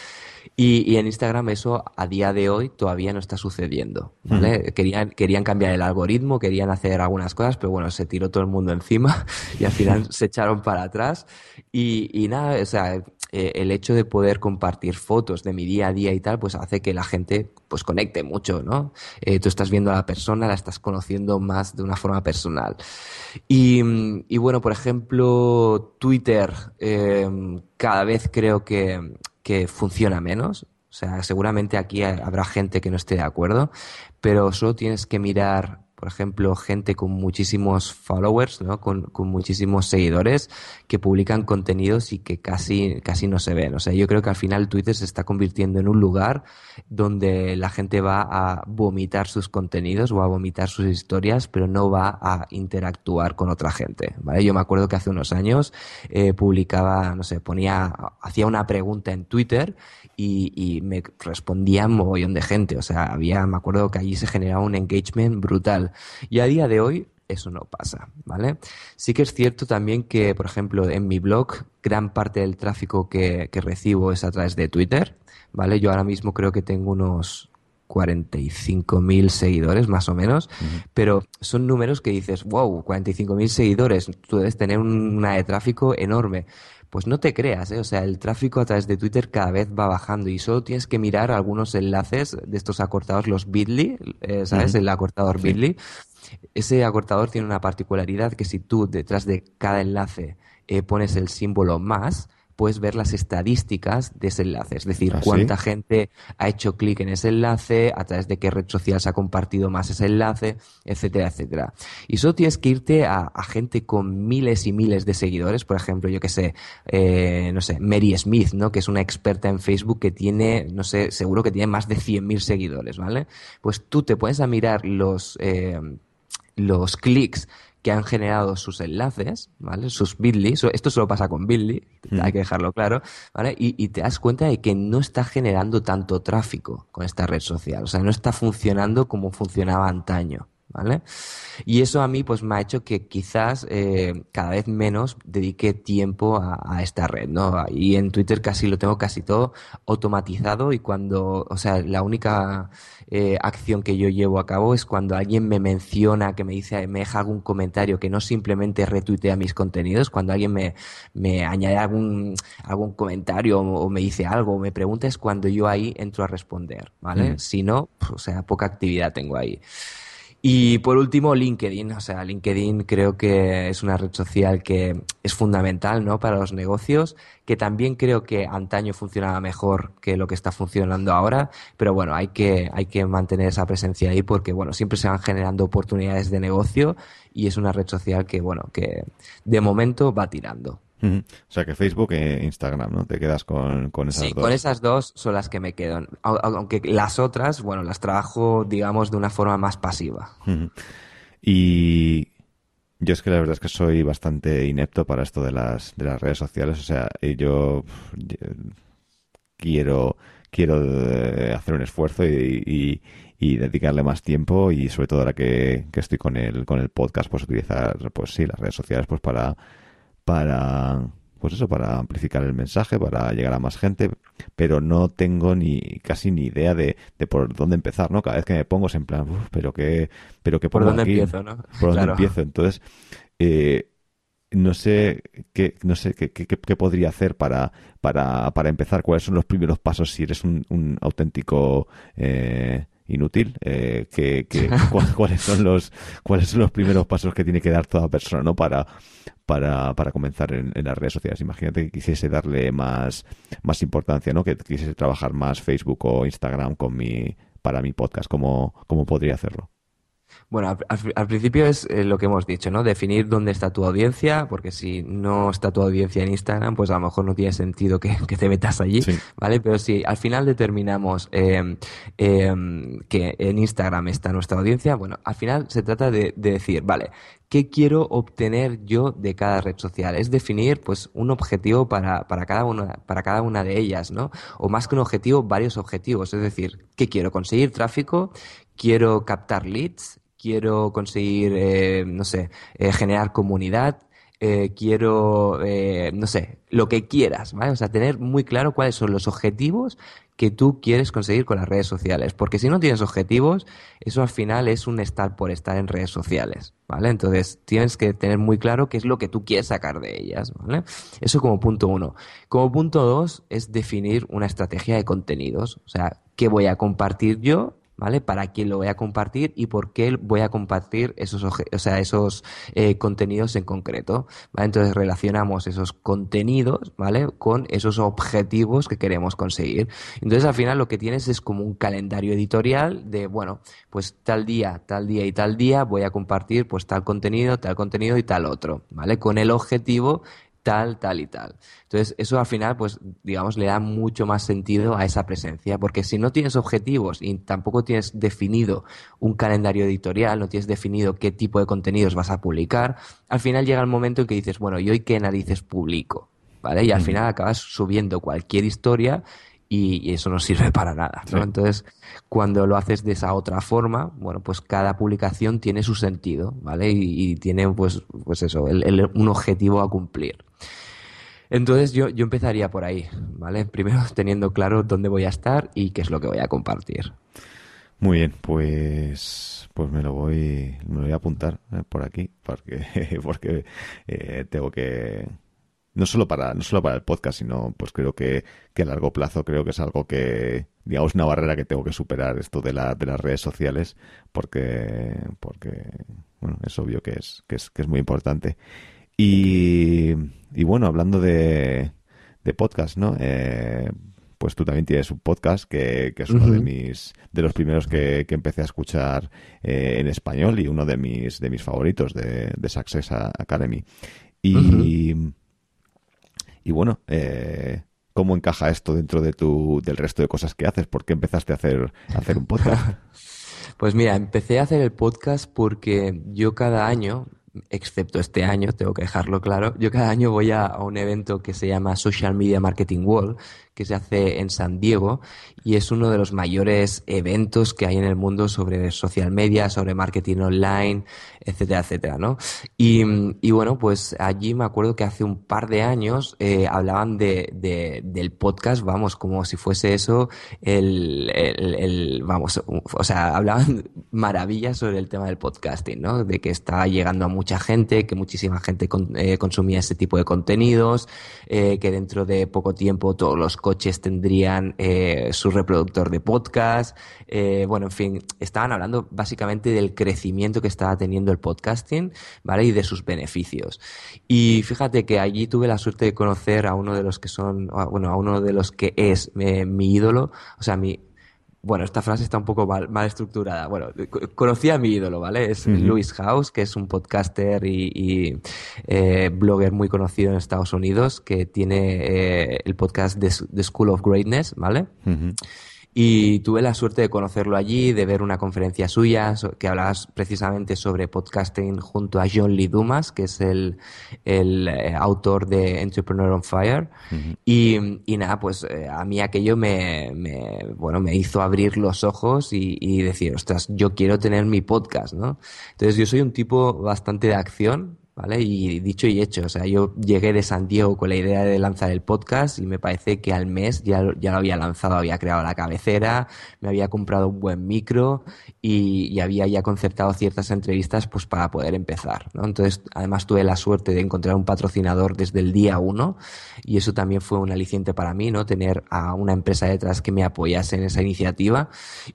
Y, y, en Instagram eso a día de hoy todavía no está sucediendo. ¿vale? Uh querían, querían cambiar el algoritmo, querían hacer algunas cosas, pero bueno, se tiró todo el mundo encima y al final se echaron para atrás. Y, y nada, o sea, eh, el hecho de poder compartir fotos de mi día a día y tal, pues hace que la gente pues conecte mucho, ¿no? Eh, tú estás viendo a la persona, la estás conociendo más de una forma personal. Y, y bueno, por ejemplo, Twitter, eh, cada vez creo que que funciona menos. O sea, seguramente aquí habrá gente que no esté de acuerdo, pero solo tienes que mirar por ejemplo, gente con muchísimos followers, ¿no? Con, con, muchísimos seguidores que publican contenidos y que casi, casi no se ven. O sea, yo creo que al final Twitter se está convirtiendo en un lugar donde la gente va a vomitar sus contenidos o a vomitar sus historias, pero no va a interactuar con otra gente, ¿vale? Yo me acuerdo que hace unos años eh, publicaba, no sé, ponía, hacía una pregunta en Twitter y, y me respondía un mogollón de gente. O sea, había, me acuerdo que allí se generaba un engagement brutal. Y a día de hoy eso no pasa, ¿vale? Sí que es cierto también que, por ejemplo, en mi blog, gran parte del tráfico que, que recibo es a través de Twitter, ¿vale? Yo ahora mismo creo que tengo unos 45.000 seguidores más o menos, pero son números que dices, wow, 45.000 seguidores, tú debes tener una de tráfico enorme. Pues no te creas, ¿eh? o sea, el tráfico a través de Twitter cada vez va bajando y solo tienes que mirar algunos enlaces de estos acortados, los Bitly, eh, ¿sabes? El acortador Bitly. Ese acortador tiene una particularidad que si tú detrás de cada enlace eh, pones el símbolo más, puedes ver las estadísticas de ese enlace, es decir, ¿Ah, cuánta gente ha hecho clic en ese enlace, a través de qué red social se ha compartido más ese enlace, etcétera, etcétera. Y solo tienes que irte a, gente con miles y miles de seguidores, por ejemplo, yo que sé, eh, no sé, Mary Smith, ¿no? Que es una experta en Facebook que tiene, no sé, seguro que tiene más de 100.000 seguidores, ¿vale? Pues tú te puedes a mirar los, eh, los clics que han generado sus enlaces, ¿vale? Sus bit.ly, esto solo pasa con bit.ly, hay que dejarlo claro, ¿vale? Y, y, te das cuenta de que no está generando tanto tráfico con esta red social, o sea, no está funcionando como funcionaba antaño. ¿vale? Y eso a mí pues me ha hecho que quizás eh, cada vez menos dedique tiempo a, esta red, ¿no? Y en Twitter casi lo tengo casi todo automatizado y cuando, o sea, la única eh, acción que yo llevo a cabo es cuando alguien me menciona, que me dice, me deja algún comentario que no simplemente retuitea mis contenidos, cuando alguien me, me añade algún, algún comentario o, me dice algo o me pregunta es cuando yo ahí entro a responder, ¿vale? Mm. Si no, o sea, poca actividad tengo ahí. Y por último, LinkedIn. O sea, LinkedIn creo que es una red social que es fundamental, ¿no? Para los negocios, que también creo que antaño funcionaba mejor que lo que está funcionando ahora. Pero bueno, hay que, hay que mantener esa presencia ahí porque, bueno, siempre se van generando oportunidades de negocio y es una red social que, bueno, que de momento va tirando. O sea que Facebook e Instagram, ¿no? Te quedas con, con esas sí, dos. con esas dos son las que me quedan. Aunque las otras, bueno, las trabajo, digamos, de una forma más pasiva. Y yo es que la verdad es que soy bastante inepto para esto de las, de las redes sociales. O sea, yo quiero, quiero eh, hacer un esfuerzo y, y, dedicarle más tiempo y sobre todo ahora que, que estoy con el, con el podcast, pues utilizar, pues sí, las redes sociales pues para para pues eso, para amplificar el mensaje, para llegar a más gente, pero no tengo ni casi ni idea de, de por dónde empezar, ¿no? Cada vez que me pongo es en plan, pero qué, pero qué por dónde empiezo, ¿no? Por dónde empiezo. Entonces, eh, no sé qué, no sé qué, qué, qué, podría hacer para, para, para empezar, cuáles son los primeros pasos si eres un, un auténtico eh, inútil, eh, que, cuáles son los cuáles son los primeros pasos que tiene que dar toda persona, ¿no? Para para, para comenzar en, las redes sociales. Imagínate que quisiese darle más, más importancia, ¿no? Que quisiese trabajar más Facebook o Instagram con mi, para mi podcast. ¿Cómo, cómo podría hacerlo? Bueno, al, principio es eh, lo que hemos dicho, ¿no? Definir dónde está tu audiencia, porque si no está tu audiencia en Instagram, pues a lo mejor no tiene sentido que, te metas allí, ¿vale? Pero si al final determinamos em, em, que en Instagram está nuestra audiencia, bueno, al final se trata de, decir, vale, ¿qué quiero obtener yo de cada red social? Es definir, pues, un objetivo para, para, cada una, para cada una de ellas, ¿no? O más que un objetivo, varios objetivos. Es decir, ¿qué quiero? Conseguir tráfico, quiero captar leads, quiero conseguir, eh, no sé, eh, generar comunidad, eh, quiero, no sé, lo que quieras, ¿vale? O sea, tener muy claro cuáles son los objetivos que tú quieres conseguir con las redes sociales. Porque si no tienes objetivos, eso al final es un estar por estar en redes sociales, ¿vale? Entonces tienes que tener muy claro qué es lo que tú quieres sacar de ellas, ¿vale? Eso como punto uno. Como punto dos es definir una estrategia de contenidos. O sea, ¿qué voy a compartir yo ¿vale? Para quién lo voy a compartir y por qué voy a compartir esos, o sea, esos eh, contenidos en concreto, ¿vale? Entonces relacionamos esos contenidos, ¿vale? Con esos objetivos que queremos conseguir. Entonces al final lo que tienes es como un calendario editorial de, bueno, pues tal día, tal día y tal día voy a compartir pues tal contenido, tal contenido y tal otro, ¿vale? Con el objetivo tal, tal y tal. Entonces, eso al final, pues, digamos, le da mucho más sentido a esa presencia, porque si no tienes objetivos y tampoco tienes definido un calendario editorial, no tienes definido qué tipo de contenidos vas a publicar, al final llega el momento en que dices, bueno, ¿y hoy qué narices publico? ¿Vale? Y al final acabas subiendo cualquier historia y, eso no sirve para nada. ¿no? Entonces, cuando lo haces de esa otra forma, bueno, pues cada publicación tiene su sentido, ¿vale? Y, tiene, pues, pues eso, un objetivo a cumplir. Entonces yo, yo empezaría por ahí, ¿vale? Primero teniendo claro dónde voy a estar y qué es lo que voy a compartir. Muy bien, pues pues me lo voy me lo voy a apuntar eh, por aquí porque porque eh, tengo que no solo para no solo para el podcast sino pues creo que, que a largo plazo creo que es algo que digamos una barrera que tengo que superar esto de, la, de las redes sociales porque porque bueno es obvio que es que es, que es muy importante. Y, y bueno hablando de, de podcast no eh, pues tú también tienes un podcast que, es uno de mis de los primeros que, empecé a escuchar eh, en español y uno de mis de mis favoritos de, de Success Academy. Y y bueno, eh, ¿cómo encaja esto dentro de tu, del resto de cosas que haces? ¿Por qué empezaste a hacer, a hacer un podcast? Pues mira, empecé a hacer el podcast porque yo cada año, excepto este año, tengo que dejarlo claro, yo cada año voy a, a, un evento que se llama Social Media Marketing World, que se hace en San Diego y es uno de los mayores eventos que hay en el mundo sobre social media, sobre marketing online, etcétera, etcétera, ¿no? Y, y bueno, pues allí me acuerdo que hace un par de años eh, hablaban de, de, del podcast, vamos, como si fuese eso el, el, el, vamos, o sea, hablaban maravillas sobre el tema del podcasting, ¿no? De que está llegando a mucha gente, que muchísima gente con, eh, consumía ese tipo de contenidos, eh, que dentro de poco tiempo todos los coches tendrían eh, su reproductor de podcast. Eh, bueno, en fin, estaban hablando básicamente del crecimiento que estaba teniendo el podcasting, ¿vale? Y de sus beneficios. Y fíjate que allí tuve la suerte de conocer a uno de los que son, bueno, a uno de los que es eh, mi ídolo, o sea, mi, bueno, esta frase está un poco mal, estructurada. Bueno, conocí a mi ídolo, ¿vale? Es Luis House, que es un podcaster y, eh, blogger muy conocido en Estados Unidos, que tiene eh, el podcast The, School of Greatness, ¿vale? Y tuve la suerte de conocerlo allí, de ver una conferencia suya que hablaba precisamente sobre podcasting junto a John Lee Dumas, que es el, el eh, autor de Entrepreneur on Fire. y, y, nada, pues eh, a mí aquello me, me, bueno, me hizo abrir los ojos y, y decir, ostras, yo quiero tener mi podcast, ¿no? Entonces yo soy un tipo bastante de acción, ¿vale? Y dicho y hecho, o sea, yo llegué de San Diego con la idea de lanzar el podcast y me parece que al mes ya, ya lo había lanzado, había creado la cabecera, me había comprado un buen micro y, había ya concertado ciertas entrevistas pues para poder empezar, ¿no? Entonces, además tuve la suerte de encontrar un patrocinador desde el día uno y eso también fue un aliciente para mí, ¿no? Tener a una empresa detrás que me apoyase en esa iniciativa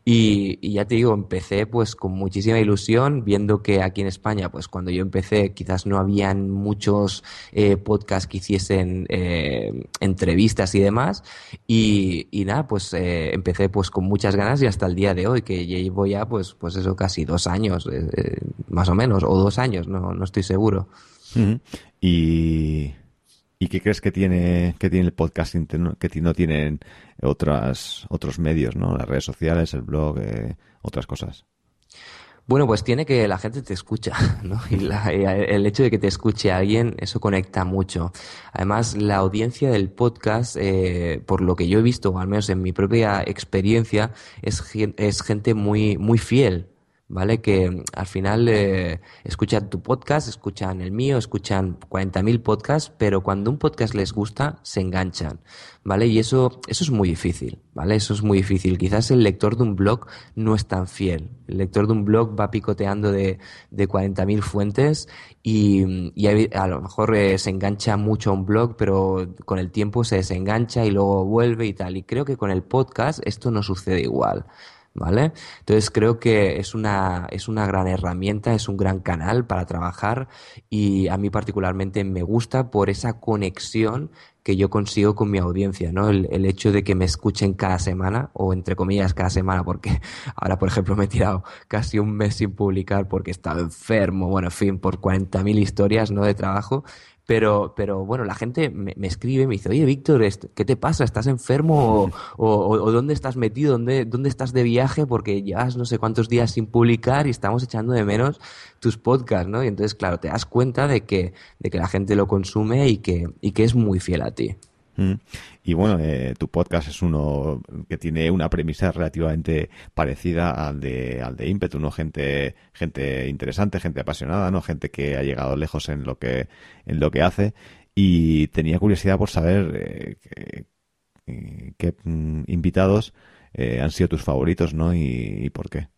y, y ya te digo, empecé pues con muchísima ilusión viendo que aquí en España pues cuando yo empecé quizás no habían muchos eh, podcasts que hiciesen eh, entrevistas y demás. Y, nada, pues eh, empecé pues con muchas ganas y hasta el día de hoy, que llevo ya pues, pues eso casi dos años, más o menos, o dos años, no, no estoy seguro. Y... ¿Y qué crees que tiene, que tiene el podcasting que no tienen otras, otros medios, ¿no? Las redes sociales, el blog, otras cosas. Bueno, pues tiene que la gente te escucha, ¿no? Y, el hecho de que te escuche alguien, eso conecta mucho. Además, la audiencia del podcast, eh, por lo que yo he visto, o al menos en mi propia experiencia, es, es gente muy, muy fiel ¿vale? Que mm, al final eh, escuchan tu podcast, escuchan el mío, escuchan 40.000 podcasts, pero cuando un podcast les gusta, se enganchan, ¿vale? Y eso, eso es muy difícil, ¿vale? Eso es muy difícil. Quizás el lector de un blog no es tan fiel. El lector de un blog va picoteando de, de 40.000 fuentes y, y, a lo mejor eh, se engancha mucho a un blog, pero con el tiempo se desengancha y luego vuelve y tal. Y creo que con el podcast esto no sucede igual. ¿Vale? Entonces creo que es una, es una gran herramienta, es un gran canal para trabajar y a mí particularmente me gusta por esa conexión que yo consigo con mi audiencia, ¿no? El, el, hecho de que me escuchen cada semana, o entre comillas cada semana, porque ahora, por ejemplo, me he tirado casi un mes sin publicar porque he estado enfermo, bueno, en fin, por 40.000 historias, ¿no? De trabajo, pero, pero bueno, la gente me, escribe, me dice, oye, Víctor, ¿qué te pasa? ¿Estás enfermo? O, dónde estás metido? ¿Dónde, ¿Dónde estás de viaje? Porque llevas no sé cuántos días sin publicar y estamos echando de menos tus podcasts, ¿no? Y entonces, claro, te das cuenta de que, de que la gente lo consume y que, y que es muy fiel a ti. Mm. Y bueno, eh, tu podcast es uno que tiene una premisa relativamente parecida al de, al de Impetu, ¿no? Gente, gente interesante, gente apasionada, ¿no? Gente que ha llegado lejos en lo que, en lo que hace. Y tenía curiosidad por saber eh, qué mm, invitados eh, han sido tus favoritos, ¿no? Y, por qué.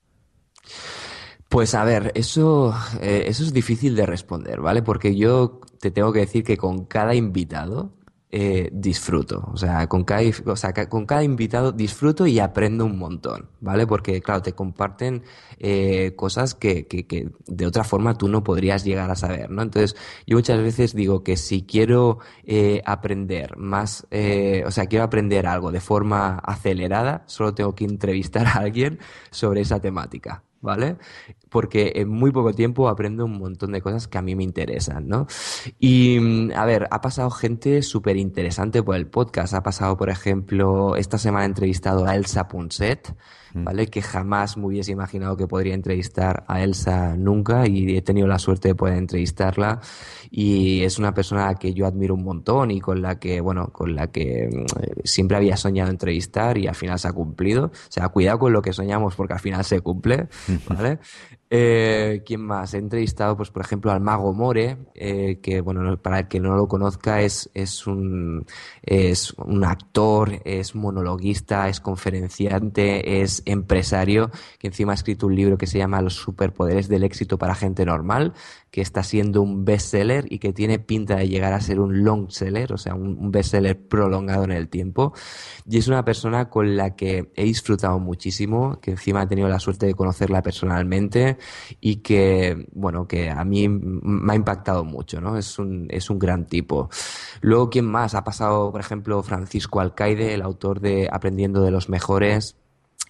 Pues a ver, eso, eh, eso es difícil de responder, ¿vale? Porque yo te tengo que decir que con cada invitado eh, disfruto. O sea, con cada, o sea, con cada invitado disfruto y aprendo un montón, ¿vale? Porque, claro, te comparten eh, cosas que, que, que, de otra forma tú no podrías llegar a saber, ¿no? Entonces, yo muchas veces digo que si quiero eh, aprender más, eh, o sea, quiero aprender algo de forma acelerada, solo tengo que entrevistar a alguien sobre esa temática. ¿Vale? Porque en muy poco tiempo aprendo un montón de cosas que a mí me interesan, ¿no? Y, a ver, ha pasado gente súper interesante por el podcast. Ha pasado, por ejemplo, esta semana he entrevistado a Elsa Punset, Mm. ¿Vale? Que jamás me hubiese imaginado que podría entrevistar a Elsa nunca y he tenido la suerte de poder entrevistarla y es una persona que yo admiro un montón y con la que, bueno, con la que mm, siempre había soñado entrevistar y al final se ha cumplido. O sea, cuidado con lo que soñamos porque al final se cumple, ¿vale? Eh, ¿Quién más? He entrevistado, pues, por ejemplo, al Mago More, eh, que, bueno, para el que no lo conozca, es, es, un, es un actor, es monologuista, es conferenciante, es empresario, que encima ha escrito un libro que se llama Los superpoderes del éxito para gente normal, que está siendo un bestseller y que tiene pinta de llegar a ser un long seller, o sea, un, bestseller prolongado en el tiempo. Y es una persona con la que he disfrutado muchísimo, que encima he tenido la suerte de conocerla personalmente y que, bueno, que a mí me ha impactado mucho, ¿no? Es un, es un gran tipo. Luego, ¿quién más? Ha pasado, por ejemplo, Francisco Alcaide, el autor de Aprendiendo de los Mejores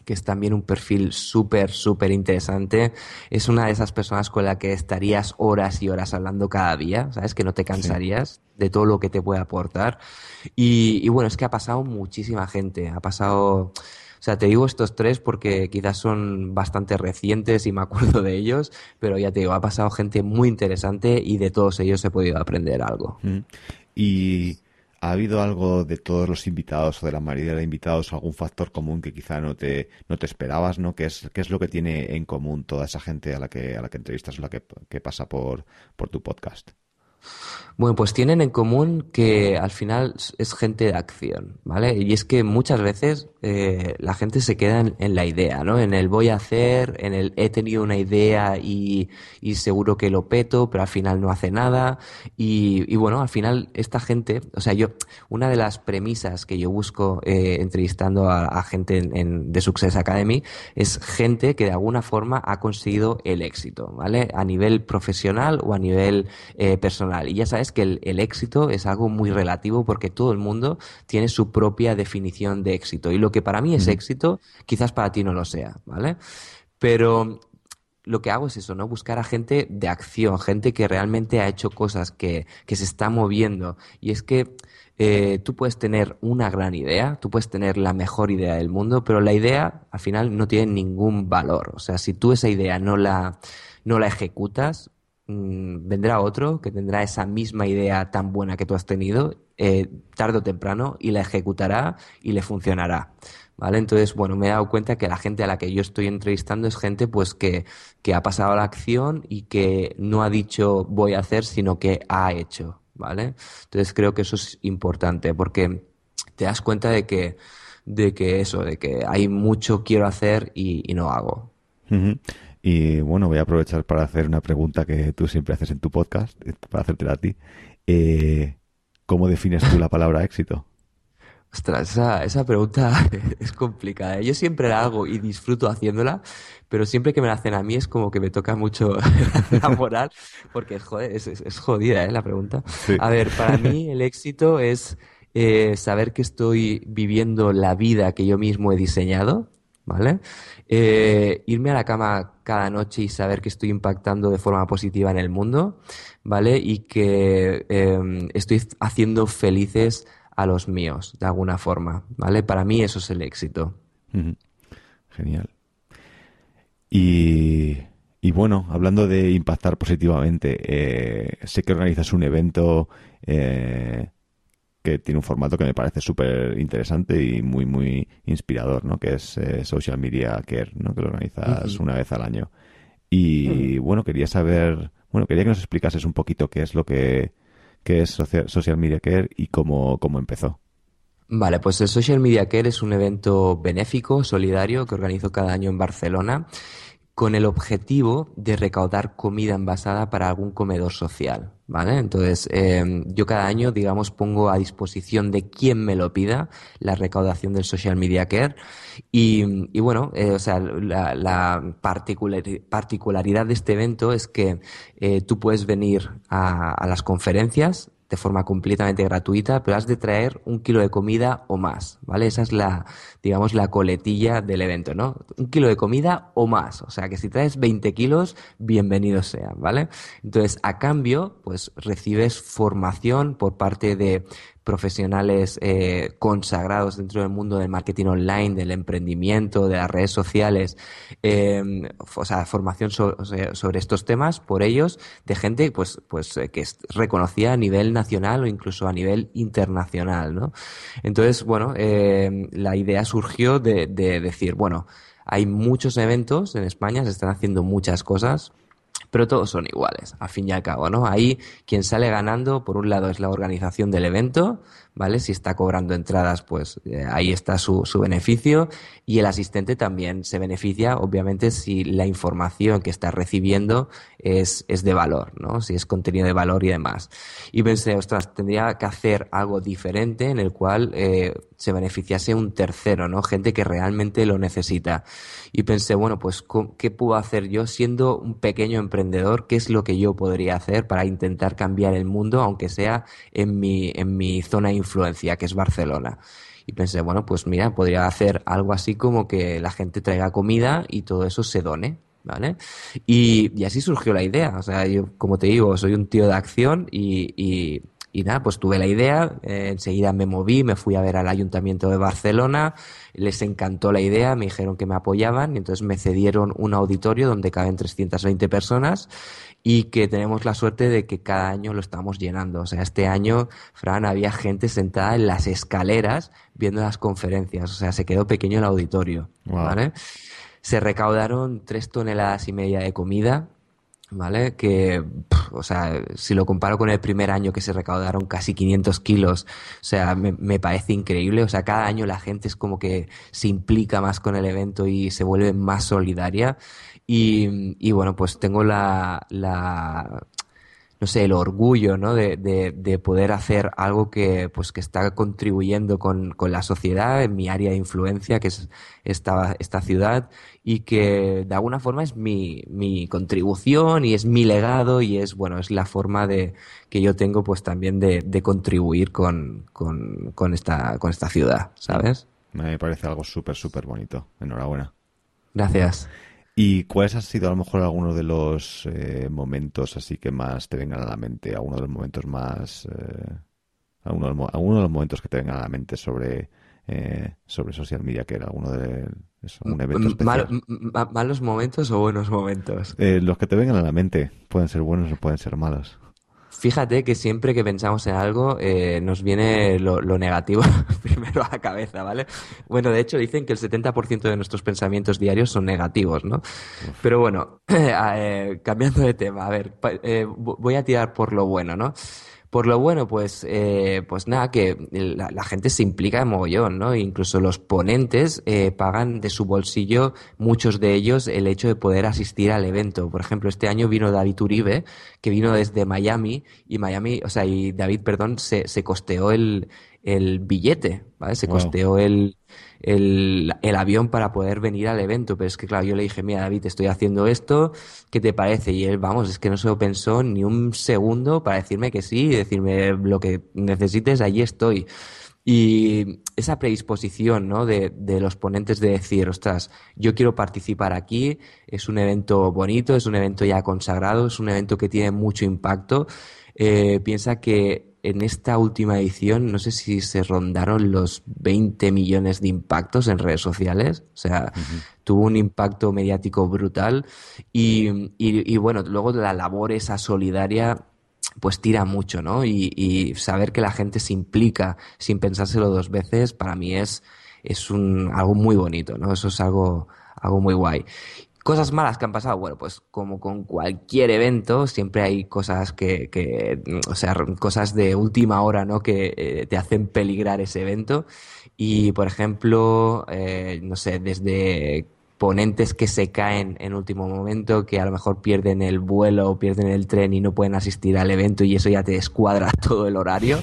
que es también un perfil súper, súper interesante. Es una de esas personas con la que estarías horas y horas hablando cada día, ¿sabes? Que no te cansarías de todo lo que te puede aportar. Y, y, bueno, es que ha pasado muchísima gente. Ha pasado, o sea, te digo estos tres porque quizás son bastante recientes y me acuerdo de ellos, pero ya te digo, ha pasado gente muy interesante y de todos ellos he podido aprender algo. Mm. Y ¿Ha habido algo de todos los invitados o de la mayoría de invitados, algún factor común que quizá no te, no te esperabas, ¿no? ¿Qué es, qué es lo que tiene en común toda esa gente a la que, a la que entrevistas o la que, que pasa por, por tu podcast? Bueno, pues tienen en común que al final es gente de acción, ¿vale? Y es que muchas veces eh, la gente se queda en, la idea, ¿no? En el voy a hacer, en el he tenido una idea y, y seguro que lo peto, pero al final no hace nada. Y, y, bueno, al final esta gente, o sea, yo, una de las premisas que yo busco eh, entrevistando a, a gente en, en, de Success Academy es gente que de alguna forma ha conseguido el éxito, ¿vale? A nivel profesional o a nivel eh, personal. Y ya sabes que el, el, éxito es algo muy relativo porque todo el mundo tiene su propia definición de éxito. Y lo que para mí es éxito, quizás para ti no lo sea, ¿vale? Pero lo que hago es eso, ¿no? Buscar a gente de acción, gente que realmente ha hecho cosas, que, que se está moviendo. Y es que eh, tú puedes tener una gran idea, tú puedes tener la mejor idea del mundo, pero la idea al final no tiene ningún valor. O sea, si tú esa idea no la, no la ejecutas, Mm, vendrá otro que tendrá esa misma idea tan buena que tú has tenido eh, tarde o temprano y la ejecutará y le funcionará. ¿Vale? Entonces, bueno, me he dado cuenta que la gente a la que yo estoy entrevistando es gente pues que, que ha pasado la acción y que no ha dicho voy a hacer, sino que ha hecho, ¿vale? Entonces creo que eso es importante porque te das cuenta de que, de que eso, de que hay mucho quiero hacer y no hago. Y bueno, voy a aprovechar para hacer una pregunta que tú siempre haces en tu podcast, para hacértela a ti. Eh, ¿Cómo defines tú la palabra éxito? Ostras, esa, esa pregunta es complicada. ¿eh? Yo siempre la hago y disfruto haciéndola, pero siempre que me la hacen a mí es como que me toca mucho la moral, porque joder, es, es, jodida ¿eh? la pregunta. A ver, para mí el éxito es eh, saber que estoy viviendo la vida que yo mismo he diseñado, ¿vale? Eh, irme a la cama cada noche y saber que estoy impactando de forma positiva en el mundo, ¿vale? Y que eh, estoy haciendo felices a los míos, de alguna forma, ¿vale? Para mí eso es el éxito. Genial. Y, y, bueno, hablando de impactar positivamente, eh, sé que organizas un evento eh, que tiene un formato que me parece súper interesante y muy, muy inspirador, ¿no? Que es eh, Social Media Care, ¿no? Que lo organizas una vez al año. Y bueno, quería saber, bueno, quería que nos explicases un poquito qué es lo que, qué es Social, Media Care y cómo, cómo empezó. Vale, pues el Social Media Care es un evento benéfico, solidario, que organizo cada año en Barcelona con el objetivo de recaudar comida envasada para algún comedor social, ¿vale? Entonces, eh, yo cada año, digamos, pongo a disposición de quien me lo pida la recaudación del Social Media Care y, bueno, eh, o sea, la, particularidad de este evento es que eh, tú puedes venir a las conferencias de forma completamente gratuita, pero has de traer un kilo de comida o más, ¿vale? Esa es la, digamos, la coletilla del evento, ¿no? Un kilo de comida o más. O sea, que si traes 20 kilos, bienvenidos sean, ¿vale? Entonces, a cambio, pues recibes formación por parte de profesionales eh, consagrados dentro del mundo del marketing online, del emprendimiento, de las redes sociales, eh, o sea, formación sobre estos temas por ellos, de gente pues, pues eh, que es reconocida a nivel nacional o incluso a nivel internacional, ¿no? Entonces, bueno, la idea surgió de, de decir, bueno, hay muchos eventos en España, se están haciendo muchas cosas, pero todos son iguales, al fin y al cabo, ¿no? Ahí quien sale ganando, por un lado, es la organización del evento, ¿vale? Si está cobrando entradas, pues eh, ahí está su, su, beneficio y el asistente también se beneficia, obviamente, si la información que está recibiendo es, es de valor, ¿no? Si es contenido de valor y demás. Y pensé, ostras, tendría que hacer algo diferente en el cual eh, se beneficiase un tercero, ¿no? Gente que realmente lo necesita. Y pensé, bueno, pues, ¿qué puedo hacer yo siendo un pequeño emprendedor? ¿Qué es lo que yo podría hacer para intentar cambiar el mundo, aunque sea en mi, en mi zona influencia, que es Barcelona. Y pensé, bueno, pues mira, podría hacer algo así como que la gente traiga comida y todo eso se done, ¿vale? Y, así surgió la idea. O sea, yo, como te digo, soy un tío de acción y, y, nada, pues tuve la idea, eh, enseguida me moví, me fui a ver al Ayuntamiento de Barcelona, les encantó la idea, me dijeron que me apoyaban y entonces me cedieron un auditorio donde caben 320 personas y que tenemos la suerte de que cada año lo estamos llenando. O sea, este año, Fran, había gente sentada en las escaleras viendo las conferencias. O sea, se quedó pequeño el auditorio. ¿vale? Se recaudaron tres toneladas y media de comida. ¿Vale? Que, o sea, si lo comparo con el primer año que se recaudaron casi 500 kilos, o sea, me, me, parece increíble. O sea, cada año la gente es como que se implica más con el evento y se vuelve más solidaria. Y, y bueno, pues tengo la, la no sé, el orgullo, ¿no? De, de, de, poder hacer algo que, pues, que está contribuyendo con, con, la sociedad, en mi área de influencia, que es esta, esta ciudad, y que de alguna forma es mi, mi contribución y es mi legado y es, bueno, es la forma de, que yo tengo, pues, también de, de contribuir con, con, con, esta, con esta ciudad, ¿sabes? Me parece algo súper, súper bonito. Enhorabuena. Gracias. ¿Y cuáles han sido a lo mejor algunos de los eh, momentos así que más te vengan a la mente? ¿Alguno de los momentos más... Eh, alguno, de los, alguno de los momentos que te vengan a la mente sobre, eh, sobre social media, que era alguno de... Eso, un evento especial? ¿Malos momentos o buenos momentos? Eh, los que te vengan a la mente. Pueden ser buenos o pueden ser malos. Fíjate que siempre que pensamos en algo eh, nos viene lo, lo, negativo primero a la cabeza, ¿vale? Bueno, de hecho dicen que el 70% de nuestros pensamientos diarios son negativos, ¿no? Pero bueno, eh, cambiando de tema, a ver, eh, voy a tirar por lo bueno, ¿no? Por lo bueno, pues, eh, pues nada, que la, la, gente se implica en mogollón, ¿no? Incluso los ponentes eh, pagan de su bolsillo, muchos de ellos, el hecho de poder asistir al evento. Por ejemplo, este año vino David Uribe, que vino desde Miami, y Miami, o sea, y David, perdón, se, se costeó el, el billete, ¿vale? Se wow. costeó el, el, el, avión para poder venir al evento. Pero es que, claro, yo le dije, mira, David, estoy haciendo esto, ¿qué te parece? Y él, vamos, es que no se lo pensó ni un segundo para decirme que sí y decirme lo que necesites, allí estoy. Y esa predisposición ¿no? de, de, los ponentes de decir, ostras, yo quiero participar aquí, es un evento bonito, es un evento ya consagrado, es un evento que tiene mucho impacto. Eh, piensa que en esta última edición, no sé si se rondaron los 20 millones de impactos en redes sociales. O sea, uh -huh. tuvo un impacto mediático brutal. Y, y, y, bueno, luego la labor esa solidaria pues tira mucho, ¿no? Y, y, saber que la gente se implica sin pensárselo dos veces, para mí es, es un, algo muy bonito, ¿no? Eso es algo, algo muy guay Cosas malas que han pasado, bueno, pues como con cualquier evento, siempre hay cosas que, que o sea, cosas de última hora, ¿no? Que eh, te hacen peligrar ese evento. Y, por ejemplo, eh, no sé, desde ponentes que se caen en último momento, que a lo mejor pierden el vuelo o pierden el tren y no pueden asistir al evento y eso ya te descuadra todo el horario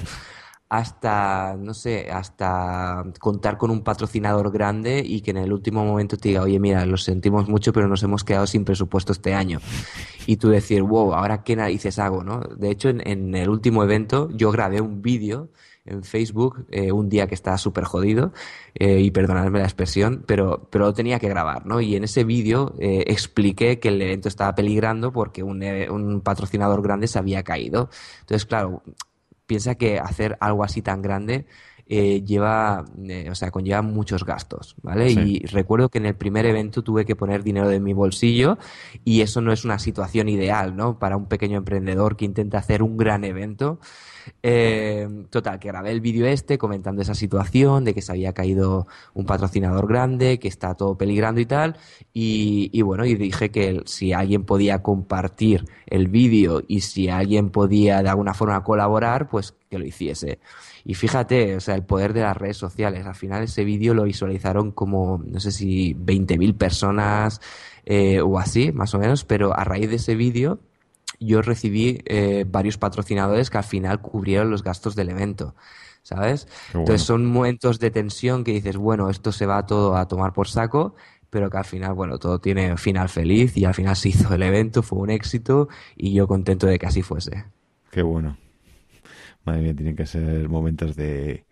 hasta, no sé, hasta contar con un patrocinador grande y que en el último momento te diga, oye, mira, lo sentimos mucho, pero nos hemos quedado sin presupuesto este año. Y tú decir, wow, ahora qué narices hago, ¿no? De hecho, en, el último evento yo grabé un vídeo en Facebook eh, un día que estaba súper jodido, eh, y perdonadme la expresión, pero, pero lo tenía que grabar, ¿no? Y en ese vídeo eh, expliqué que el evento estaba peligrando porque un, un patrocinador grande se había caído. Entonces, claro, piensa que hacer algo así tan grande eh, lleva, eh, o sea, conlleva muchos gastos, ¿vale? Y recuerdo que en el primer evento tuve que poner dinero de mi bolsillo y eso no es una situación ideal, ¿no? Para un pequeño emprendedor que intenta hacer un gran evento. Eh, total, que grabé el vídeo este comentando esa situación de que se había caído un patrocinador grande, que está todo peligrando y tal. Y, y bueno, y dije que si alguien podía compartir el vídeo y si alguien podía de alguna forma colaborar, pues que lo hiciese. Y fíjate, o sea, el poder de las redes sociales. Al final ese vídeo lo visualizaron como, no sé si 20.000 personas eh, o así, más o menos, pero a raíz de ese vídeo yo recibí eh, varios patrocinadores que al final cubrieron los gastos del evento. ¿Sabes? Entonces son momentos de tensión que dices, bueno, esto se va todo a tomar por saco, pero que al final, bueno, todo tiene final feliz y al final se hizo el evento, fue un éxito y yo contento de que así fuese. Qué bueno. Madre mía, tienen que ser momentos de,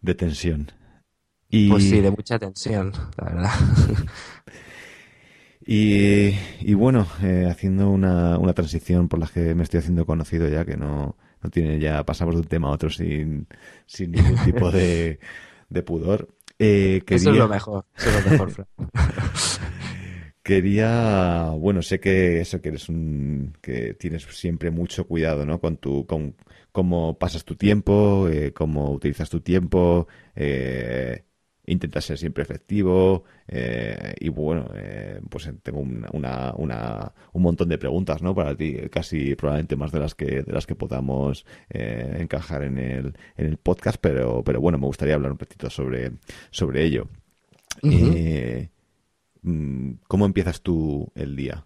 de tensión. Y... Pues sí, de mucha tensión, la verdad. y, y, bueno, eh, haciendo una, una transición por la que me estoy haciendo conocido ya, que no, no tiene ya, pasamos de un tema a otro sin, sin ningún tipo de, de pudor. Eh, Eso es lo mejor, eso es lo mejor, Quería, bueno, sé que eso que eres un, que tienes siempre mucho cuidado, ¿no? Con tu, con cómo pasas tu tiempo, eh, cómo utilizas tu tiempo, eh, intentas ser siempre efectivo eh, y bueno, eh, pues tengo una, una, un montón de preguntas, ¿no? Para ti, casi probablemente más de las que de las que podamos eh, encajar en el, en el podcast, pero pero bueno, me gustaría hablar un poquito sobre sobre ello. Mm, ¿Cómo empiezas tú el día?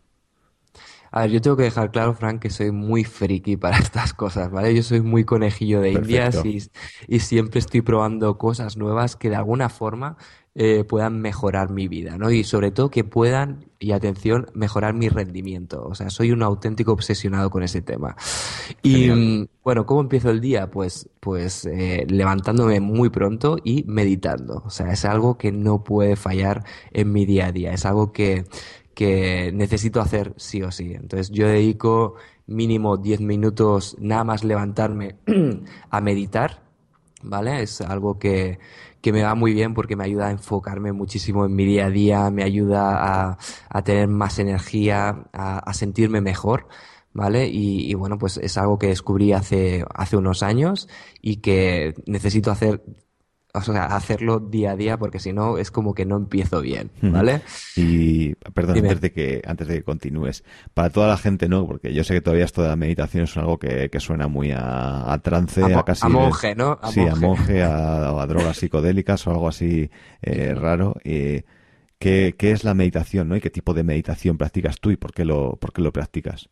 A ver, yo tengo que dejar claro, Frank, que soy muy friki para estas cosas, ¿vale? Yo soy muy conejillo de indias y, y, siempre estoy probando cosas nuevas que de alguna forma eh, puedan mejorar mi vida, ¿no? Y sobre todo que puedan, y atención, mejorar mi rendimiento. O sea, soy un auténtico obsesionado con ese tema. Y mm, bueno, ¿cómo empiezo el día? Pues, pues eh, levantándome muy pronto y meditando. O sea, es algo que no puede fallar en mi día a día. Es algo que, que necesito hacer sí o sí. Entonces yo dedico mínimo 10 minutos nada más levantarme a meditar, ¿vale? Es algo que, que, me va muy bien porque me ayuda a enfocarme muchísimo en mi día a día, me ayuda a, a tener más energía, a, a sentirme mejor. ¿vale? Y, y, bueno, pues es algo que descubrí hace, hace unos años y que necesito hacer o sea, hacerlo día a día porque si no es como que no empiezo bien, ¿vale? Y, perdón, antes de, que, antes de que continúes, para toda la gente, ¿no? Porque yo sé que todavía esto de la meditación es algo que, que suena muy a, trance, a, casi... A monje, ¿no? sí, a monje, a, drogas psicodélicas o algo así eh, raro. ¿qué, ¿Qué es la meditación, ¿no? Y qué tipo de meditación practicas tú y por qué lo, por qué lo practicas?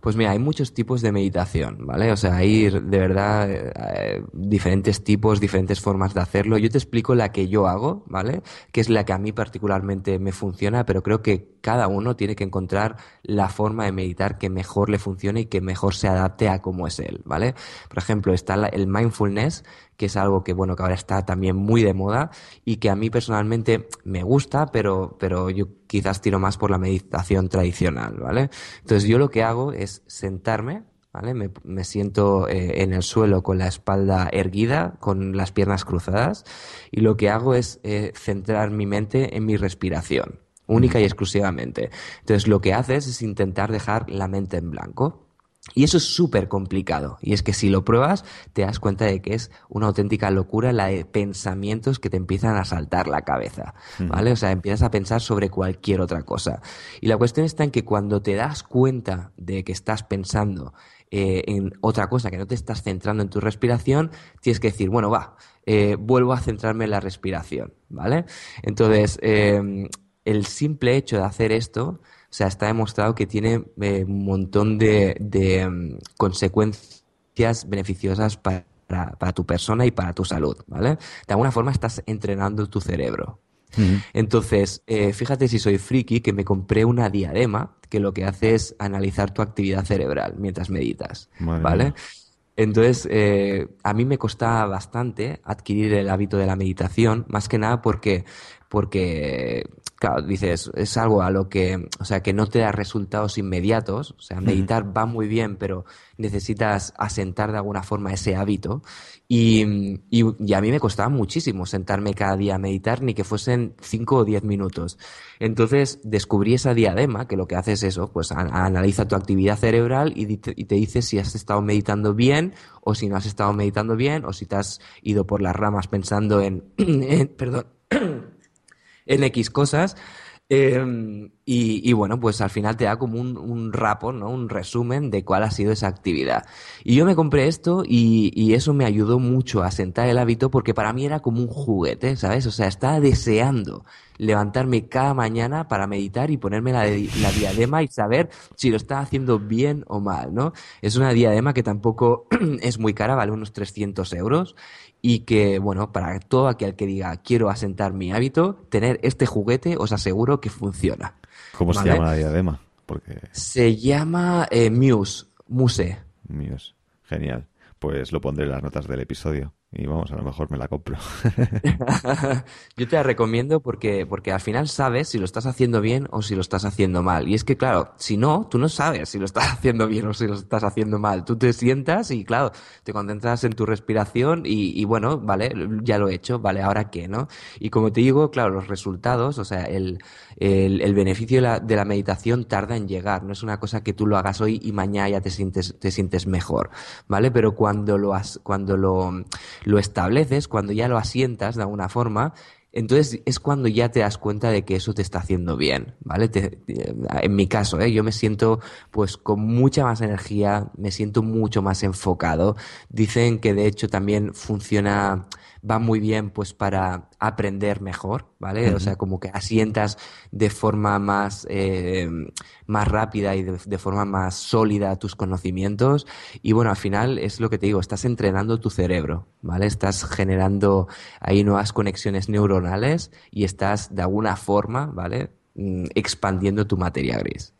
Pues mira, hay muchos tipos de meditación, ¿vale? O sea, hay de verdad eh, diferentes tipos, diferentes formas de hacerlo. Yo te explico la que yo hago, ¿vale? Que es la que a mí particularmente me funciona, pero creo que cada uno tiene que encontrar la forma de meditar que mejor le funcione y que mejor se adapte a cómo es él, ¿vale? Por ejemplo, está el mindfulness, que es algo que, bueno, que ahora está también muy de moda y que a mí personalmente me gusta, pero, pero yo quizás tiro más por la meditación tradicional, ¿vale? Entonces yo lo que hago es sentarme, ¿vale? Me, me siento eh, en el suelo con la espalda erguida, con las piernas cruzadas y lo que hago es eh, centrar mi mente en mi respiración, única y exclusivamente. Entonces lo que haces es intentar dejar la mente en blanco. Y eso es súper complicado. Y es que si lo pruebas, te das cuenta de que es una auténtica locura la de pensamientos que te empiezan a saltar la cabeza. ¿Vale? O sea, empiezas a pensar sobre cualquier otra cosa. Y la cuestión está en que cuando te das cuenta de que estás pensando eh, en otra cosa, que no te estás centrando en tu respiración, tienes que decir, bueno, va, eh, vuelvo a centrarme en la respiración. ¿Vale? Entonces, eh, el simple hecho de hacer esto o sea, está demostrado que tiene eh, un montón de, mm, consecuencias beneficiosas para, tu persona y para tu salud, ¿vale? De alguna forma estás entrenando tu cerebro. Entonces, eh, fíjate si soy friki que me compré una diadema que lo que hace es analizar tu actividad cerebral mientras meditas, ¿vale? Entonces, eh, a mí me costaba bastante adquirir el hábito de la meditación, más que nada porque, porque claro, dices, es algo a lo que, o sea, que no te da resultados inmediatos, o sea, meditar va muy bien, pero necesitas asentar de alguna forma ese hábito. Y, y, a mí me costaba muchísimo sentarme cada día a meditar, ni que fuesen cinco o diez minutos. Entonces descubrí esa diadema, que lo que hace es eso, pues analiza tu actividad cerebral y, y te dice si has estado meditando bien o si no has estado meditando bien o si te has ido por las ramas pensando en, en perdón, en X cosas. Em, y, bueno, pues al final te da como un, un rapo, ¿no? Un resumen de cuál ha sido esa actividad. Y yo me compré esto y, y, eso me ayudó mucho a sentar el hábito porque para mí era como un juguete, ¿sabes? O sea, estaba deseando levantarme cada mañana para meditar y ponerme la, la diadema y saber si lo estaba haciendo bien o mal, ¿no? Es una diadema que tampoco es muy cara, vale unos 300 euros y que, bueno, para todo aquel que diga quiero asentar mi hábito, tener este juguete os aseguro que funciona. ¿Cómo se llama la diadema? Porque... Se llama eh, Muse, Muse. Muse, genial. Pues lo pondré en las notas del episodio. Y vamos, a lo mejor me la compro. Yo te la recomiendo porque, porque al final sabes si lo estás haciendo bien o si lo estás haciendo mal. Y es que, claro, si no, tú no sabes si lo estás haciendo bien o si lo estás haciendo mal. Tú te sientas y, claro, te concentras en tu respiración y, bueno, vale, ya lo he hecho, vale, ahora qué, ¿no? Y como te digo, claro, los resultados, o sea, el, el, el beneficio de la, de la, meditación tarda en llegar. No es una cosa que tú lo hagas hoy y mañana ya te sientes, te sientes mejor, ¿vale? Pero cuando lo, has, cuando lo lo estableces, cuando ya lo asientas de alguna forma, entonces es cuando ya te das cuenta de que eso te está haciendo bien, ¿vale? en mi caso, ¿eh? yo me siento pues con mucha más energía, me siento mucho más enfocado. Dicen que de hecho también funciona va muy bien pues para aprender mejor, ¿vale? O sea, como que asientas de forma más, eh, más rápida y de, forma más sólida tus conocimientos. Y bueno, al final es lo que te digo, estás entrenando tu cerebro, ¿vale? Estás generando ahí nuevas conexiones neuronales y estás de alguna forma, ¿vale? Mm, expandiendo tu materia gris.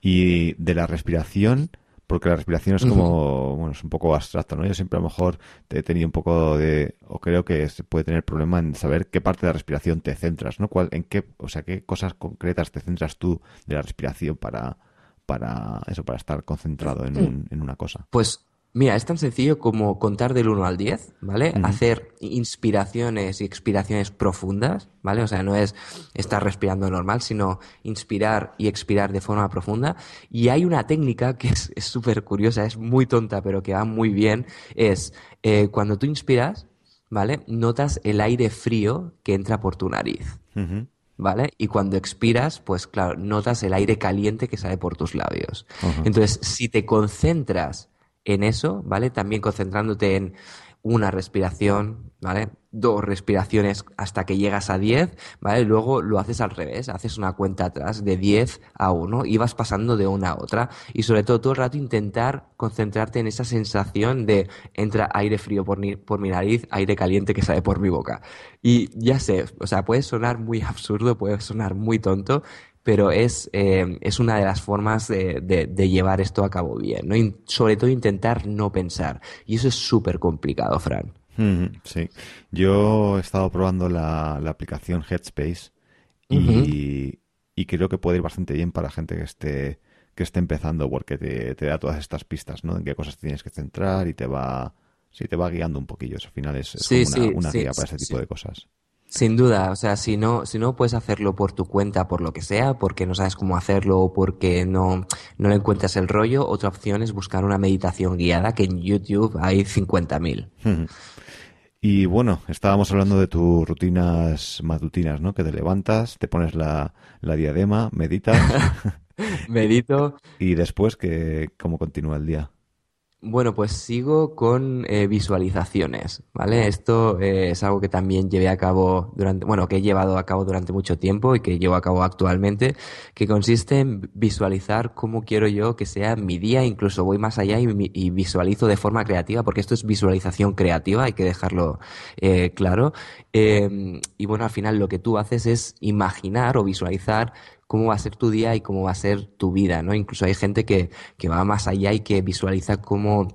Y de la respiración, porque la respiración es como, bueno, es un poco abstracto, ¿no? Yo siempre a lo mejor he tenido un poco de, o creo que se puede tener problema en saber qué parte de la respiración te centras, ¿no? ¿Cuál, en qué, o sea, qué cosas concretas te centras tú de la respiración para, para eso, para estar concentrado en, un, en una cosa? Pues Mira, es tan sencillo como contar del 1 al 10, ¿vale? Hacer inspiraciones y expiraciones profundas, ¿vale? O sea, no es estar respirando normal, sino inspirar y expirar de forma profunda. Y hay una técnica que es súper curiosa, es muy tonta, pero que va muy bien, es eh, cuando tú inspiras, ¿vale? Notas el aire frío que entra por tu nariz. ¿vale? Y cuando expiras, pues claro, notas el aire caliente que sale por tus labios. Entonces, si te concentras en eso, ¿vale? También concentrándote en una respiración, ¿vale? Dos respiraciones hasta que llegas a 10, ¿vale? Luego lo haces al revés, haces una cuenta atrás de 10 a 1 y vas pasando de una a otra. Y sobre todo todo el rato intentar concentrarte en esa sensación de entra aire frío por, por mi nariz, aire caliente que sale por mi boca. Y ya sé, o sea, puede sonar muy absurdo, puede sonar muy tonto, pero es, eh, es una de las formas de, de, llevar esto a cabo bien, ¿no? sobre todo intentar no pensar. Y eso es súper complicado, Fran. Sí. Yo he estado probando la, aplicación Headspace y, y, creo que puede ir bastante bien para gente que esté, que esté empezando porque te, te, da todas estas pistas, ¿no? En qué cosas tienes que centrar y te va, sí, te va guiando un poquillo. Eso al final es, como una, guía para ese tipo de cosas. Sin duda, o sea, si no, si no puedes hacerlo por tu cuenta, por lo que sea, porque no sabes cómo hacerlo o porque no, no le encuentras el rollo, otra opción es buscar una meditación guiada, que en YouTube hay 50.000. Y bueno, estábamos hablando de tus rutinas matutinas, ¿no? Que te levantas, te pones la, la diadema, meditas. Medito. y después, que, ¿cómo continúa el día? Bueno, pues sigo con eh, visualizaciones, ¿vale? Esto eh, es algo que también llevé a cabo durante, bueno, que he llevado a cabo durante mucho tiempo y que llevo a cabo actualmente, que consiste en visualizar cómo quiero yo que sea mi día, incluso voy más allá y, visualizo de forma creativa, porque esto es visualización creativa, hay que dejarlo eh, claro. Em, y bueno, al final lo que tú haces es imaginar o visualizar cómo va a ser tu día y cómo va a ser tu vida, ¿no? Incluso hay gente que, que va más allá y que visualiza cómo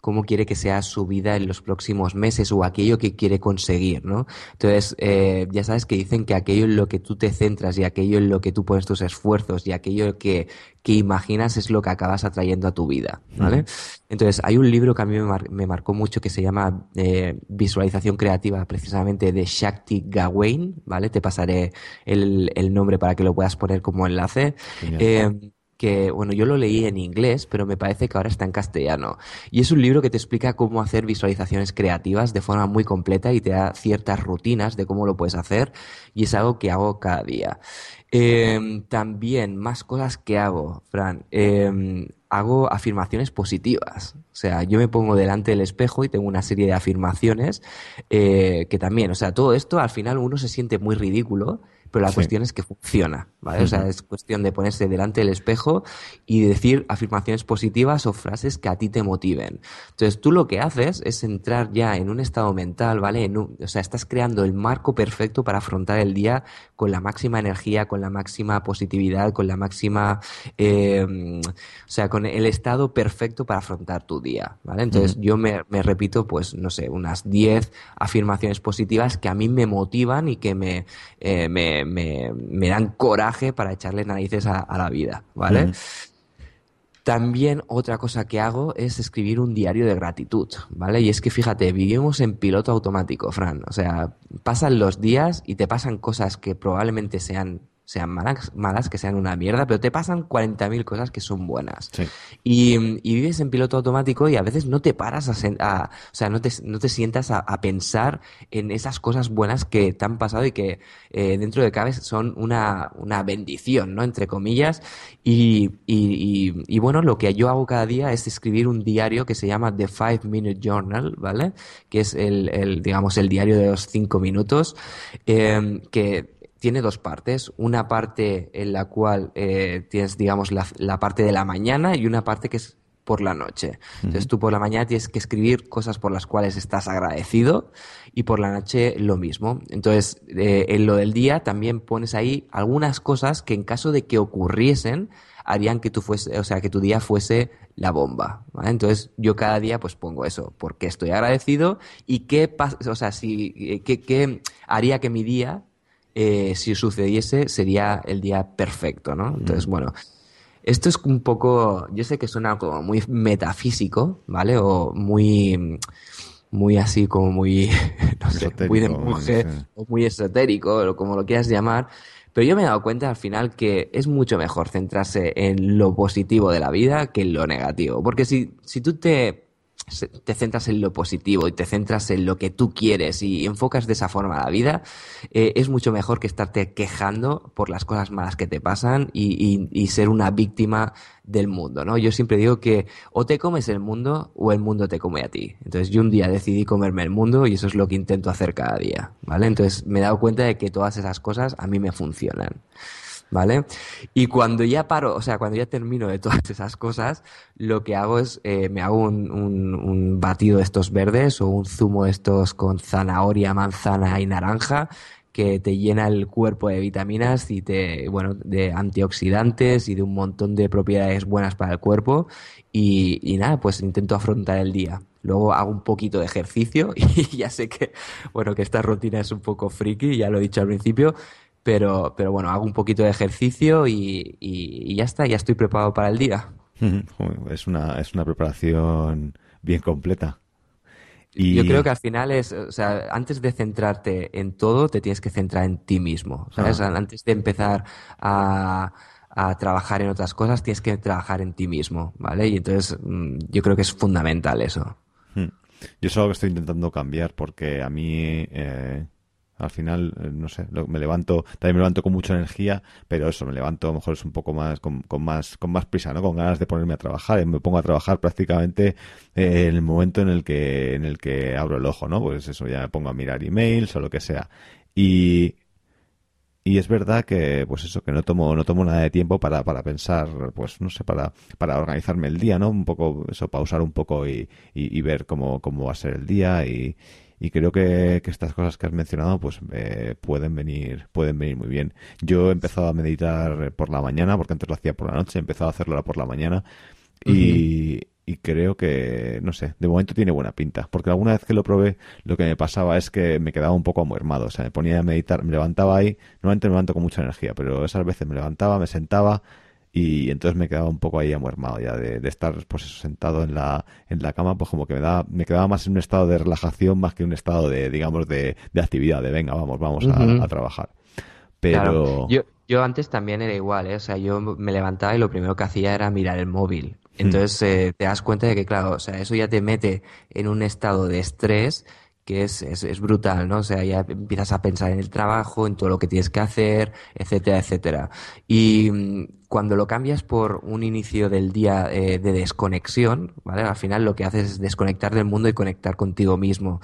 cómo quiere que sea su vida en los próximos meses o aquello que quiere conseguir, ¿no? Entonces, eh, ya sabes que dicen que aquello en lo que tú te centras y aquello en lo que tú pones tus esfuerzos y aquello que, que imaginas es lo que acabas atrayendo a tu vida, ¿vale? Entonces, hay un libro que a mí me, marcó mucho que se llama eh, Visualización Creativa, precisamente de Shakti Gawain, ¿vale? Te pasaré el, el nombre para que lo puedas poner como enlace que, bueno, yo lo leí en inglés, pero me parece que ahora está en castellano. Y es un libro que te explica cómo hacer visualizaciones creativas de forma muy completa y te da ciertas rutinas de cómo lo puedes hacer. Y es algo que hago cada día. Em, también, más cosas que hago, Fran. Em, hago afirmaciones positivas. O sea, yo me pongo delante del espejo y tengo una serie de afirmaciones eh, que también, o sea, todo esto al final uno se siente muy ridículo pero la cuestión es que funciona, ¿vale? O sea, es cuestión de ponerse delante del espejo y decir afirmaciones positivas o frases que a ti te motiven. Entonces, tú lo que haces es entrar ya en un estado mental, ¿vale? o sea, estás creando el marco perfecto para afrontar el día con la máxima energía, con la máxima positividad, con la máxima, eh, o sea, con el estado perfecto para afrontar tu día, ¿vale? Entonces, yo me, me repito, pues, no sé, unas 10 afirmaciones positivas que a mí me motivan y que me, eh, me me, dan coraje para echarle narices a, la vida, ¿vale? También otra cosa que hago es escribir un diario de gratitud, ¿vale? Y es que fíjate, vivimos en piloto automático, Fran. O sea, pasan los días y te pasan cosas que probablemente sean sean malas, malas, que sean una mierda, pero te pasan 40.000 cosas que son buenas. Y, vives en piloto automático y a veces no te paras a, o sea, no te, no te sientas a, pensar en esas cosas buenas que te han pasado y que eh, dentro de cabeza son una, una bendición, ¿no? Entre comillas. Y, y, y, bueno, lo que yo hago cada día es escribir un diario que se llama The Five Minute Journal, ¿vale? Que es el, el digamos, el diario de los cinco minutos, eh, que tiene dos partes. Una parte en la cual eh, tienes, digamos, la, la, parte de la mañana y una parte que es por la noche. Entonces tú por la mañana tienes que escribir cosas por las cuales estás agradecido y por la noche lo mismo. Entonces eh, en lo del día también pones ahí algunas cosas que en caso de que ocurriesen harían que tú fuese, o sea, que tu día fuese la bomba. Entonces yo cada día pues pongo eso, porque estoy agradecido y qué pasa, o sea, si, eh, qué, qué haría que mi día eh, si sucediese, sería el día perfecto, ¿no? Entonces, mm. bueno, esto es un poco, yo sé que suena como muy metafísico, ¿vale? O muy, muy así como muy, no sé, muy de mujer, o muy esotérico, o como lo quieras llamar. Pero yo me he dado cuenta al final que es mucho mejor centrarse en lo positivo de la vida que en lo negativo. Porque si, si tú te te centras en lo positivo y te centras en lo que tú quieres y enfocas de esa forma la vida, eh, es mucho mejor que estarte quejando por las cosas malas que te pasan y, y, ser una víctima del mundo, ¿no? Yo siempre digo que o te comes el mundo o el mundo te come a ti. Entonces yo un día decidí comerme el mundo y eso es lo que intento hacer cada día, ¿vale? Entonces me he dado cuenta de que todas esas cosas a mí me funcionan. ¿Vale? Y cuando ya paro, o sea, cuando ya termino de todas esas cosas, lo que hago es, eh, me hago un, un, batido de estos verdes o un zumo de estos con zanahoria, manzana y naranja que te llena el cuerpo de vitaminas y te, bueno, de antioxidantes y de un montón de propiedades buenas para el cuerpo. Y, y nada, pues intento afrontar el día. Luego hago un poquito de ejercicio y ya sé que, bueno, que esta rutina es un poco friki, ya lo he dicho al principio, pero, pero bueno, hago un poquito de ejercicio y, y, ya está, ya estoy preparado para el día. Es una, es una preparación bien completa. Yo creo que al final es, o sea, antes de centrarte en todo, te tienes que centrar en ti mismo. ¿sabes? Antes de empezar a, trabajar en otras cosas, tienes que trabajar en ti mismo, ¿vale? Y entonces mm, yo creo que es fundamental eso. Hmm. Yo es algo que estoy intentando cambiar porque a mí eh, al final, eh, no sé, me levanto, también me levanto con mucha energía, pero eso, me levanto a lo mejor es un poco más, con, más, con más prisa, ¿no? Con ganas de ponerme a trabajar. Y me pongo a trabajar prácticamente eh, en el momento en el que, en el que abro el ojo, ¿no? Pues eso, ya me pongo a mirar emails o lo que sea. Y, y es verdad que pues eso que no tomo no tomo nada de tiempo para, para pensar pues no sé para para organizarme el día no un poco eso pausar un poco y, y ver cómo, cómo va a ser el día y, y creo que, estas cosas que has mencionado pues eh, pueden venir pueden venir muy bien yo he empezado a meditar por la mañana porque antes lo hacía por la noche he empezado a hacerlo por la mañana y, y creo que, no sé, de momento tiene buena pinta. Porque alguna vez que lo probé, lo que me pasaba es que me quedaba un poco amuermado. O sea, me ponía a meditar, me levantaba ahí, normalmente me levanto con mucha energía, pero esas veces me levantaba, me sentaba y entonces me quedaba un poco ahí amuermado ya de, estar pues sentado en la en la cama pues como que me daba me quedaba más en un estado de relajación más que un estado de digamos de, de actividad de venga vamos vamos a, trabajar pero yo yo antes también era igual ¿eh? o sea yo me levantaba y lo primero que hacía era mirar el móvil hmm. entonces eh, te das cuenta de que claro o sea eso ya te mete en un estado de estrés que es, es, es, brutal, ¿no? O sea, ya empiezas a pensar en el trabajo, en todo lo que tienes que hacer, etcétera, etcétera. Y mm, cuando lo cambias por un inicio del día eh, de desconexión, ¿vale? Al final lo que haces es desconectar del mundo y conectar contigo mismo.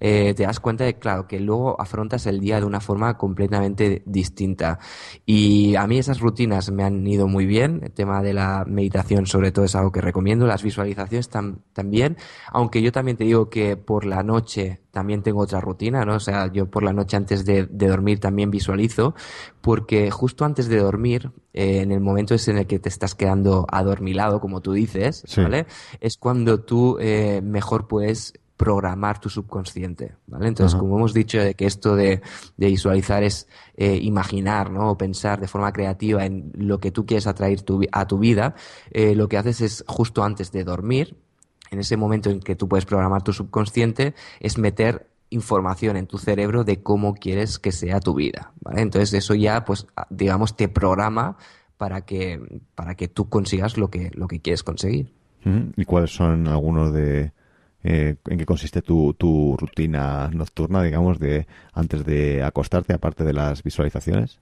Eh, te das cuenta de, claro, que luego afrontas el día de una forma completamente distinta. Y a mí esas rutinas me han ido muy bien. El tema de la meditación, sobre todo, es algo que recomiendo. Las visualizaciones también. Aunque yo también te digo que por la noche también tengo otra rutina, ¿no? O sea, yo por la noche antes de, dormir también visualizo, porque justo antes de dormir, eh, en el momento ese en el que te estás quedando adormilado, como tú dices, ¿vale? Es cuando tú eh, mejor puedes programar tu subconsciente, ¿vale? Entonces, como hemos dicho, de que esto de, visualizar es eh, imaginar, ¿no? O pensar de forma creativa en lo que tú quieres atraer a tu vida, lo que haces es justo antes de dormir, en ese momento en que tú puedes programar tu subconsciente, es meter información en tu cerebro de cómo quieres que sea tu vida. ¿vale? Entonces eso ya, pues, digamos, te programa para que, para que tú consigas lo que, lo que quieres conseguir. ¿Y cuáles son algunos de, eh, en qué consiste tu, tu, rutina nocturna, digamos, de antes de acostarte, aparte de las visualizaciones?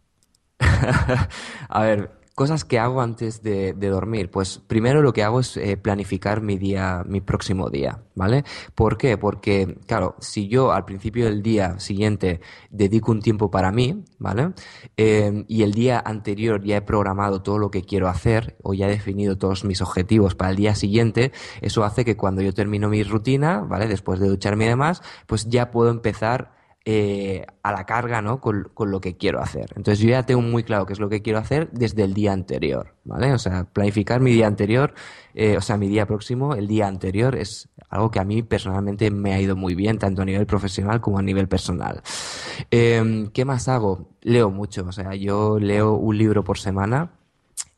a ver, Cosas que hago antes de, dormir. Pues primero lo que hago es eh, planificar mi día, mi próximo día, ¿vale? ¿Por qué? Porque, claro, si yo al principio del día siguiente dedico un tiempo para mí, ¿vale? Em, y el día anterior ya he programado todo lo que quiero hacer o ya he definido todos mis objetivos para el día siguiente, eso hace que cuando yo termino mi rutina, ¿vale? Después de ducharme y demás, pues ya puedo empezar eh, a la carga, ¿no? Con, lo que quiero hacer. Entonces yo ya tengo muy claro qué es lo que quiero hacer desde el día anterior, ¿vale? O sea, planificar mi día anterior, eh, o sea, mi día próximo, el día anterior, es algo que a mí personalmente me ha ido muy bien, tanto a nivel profesional como a nivel personal. Em, ¿Qué más hago? Leo mucho, o sea, yo leo un libro por semana.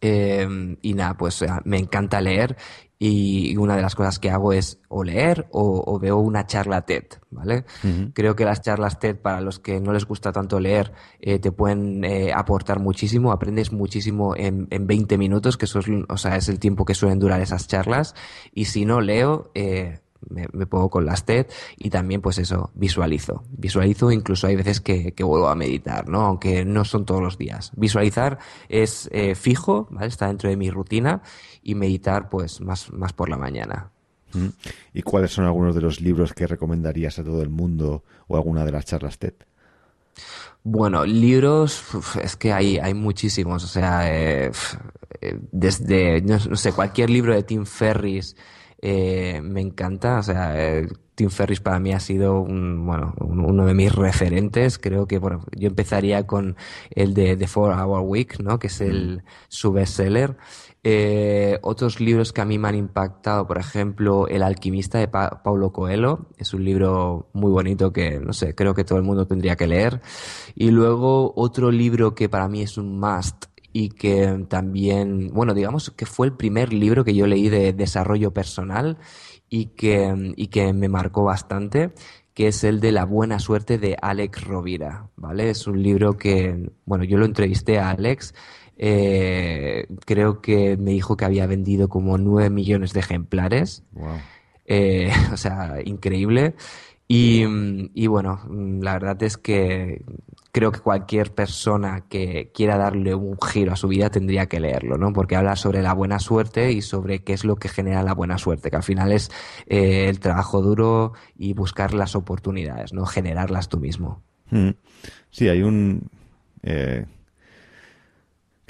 Em, y nada, pues me encanta leer y una de las cosas que hago es o leer o, veo una charla TED, ¿vale? Creo que las charlas TED, para los que no les gusta tanto leer, eh, te pueden eh, aportar muchísimo, aprendes muchísimo en, en 20 minutos, que eso es, o sea, es el tiempo que suelen durar esas charlas, y si no leo, eh, me, pongo con las TED y también pues eso, visualizo. Visualizo, incluso hay veces que, vuelvo a meditar, ¿no? Aunque no son todos los días. Visualizar es eh, fijo, ¿vale? Está dentro de mi rutina y meditar pues más, más por la mañana. Mm. ¿Y cuáles son algunos de los libros que recomendarías a todo el mundo o alguna de las charlas TED? Bueno, libros, es que hay, hay muchísimos, o sea, eh, eh, desde, no, sé, cualquier libro de Tim Ferris, eh, me encanta, o sea, eh, Tim Ferris para mí ha sido un, bueno, uno de mis referentes. Creo que bueno, yo empezaría con el de The Four Hour Week, ¿no? que es el, mm. su bestseller. Eh, otros libros que a mí me han impactado, por ejemplo, El alquimista de Paulo Coelho, es un libro muy bonito que, no sé, creo que todo el mundo tendría que leer. Y luego otro libro que para mí es un must y que también, bueno, digamos que fue el primer libro que yo leí de desarrollo personal y que, y que me marcó bastante, que es el de La buena suerte de Alex Rovira, ¿vale? Es un libro que, bueno, yo lo entrevisté a Alex, eh, creo que me dijo que había vendido como 9 millones de ejemplares. Eh, o sea, increíble. Y, y, bueno, la verdad es que creo que cualquier persona que quiera darle un giro a su vida tendría que leerlo, ¿no? Porque habla sobre la buena suerte y sobre qué es lo que genera la buena suerte, que al final es eh, el trabajo duro y buscar las oportunidades, ¿no? Generarlas tú mismo. Mm. Sí, hay un... Eh,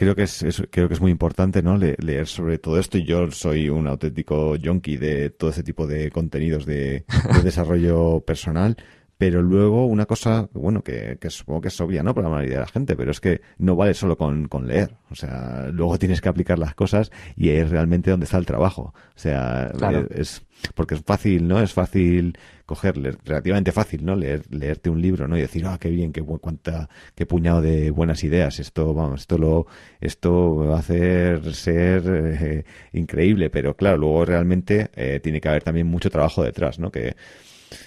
creo que es, creo que es muy importante no leer sobre todo esto y yo soy un auténtico junkie de todo ese tipo de contenidos de desarrollo personal pero luego una cosa, bueno, que, que, supongo que es obvia, ¿no? Para la mayoría de la gente, pero es que no vale solo con, con leer. O sea, luego tienes que aplicar las cosas y ahí es realmente donde está el trabajo. O sea, eh, es, porque es fácil, ¿no? Es fácil cogerle, relativamente fácil, ¿no? Leer, leerte un libro, ¿no? Y decir, ah, qué bien, qué cuánta, qué puñado de buenas ideas. Esto, vamos, esto lo, esto va a hacer ser eh, increíble. Pero claro, luego realmente eh, tiene que haber también mucho trabajo detrás, ¿no? Que,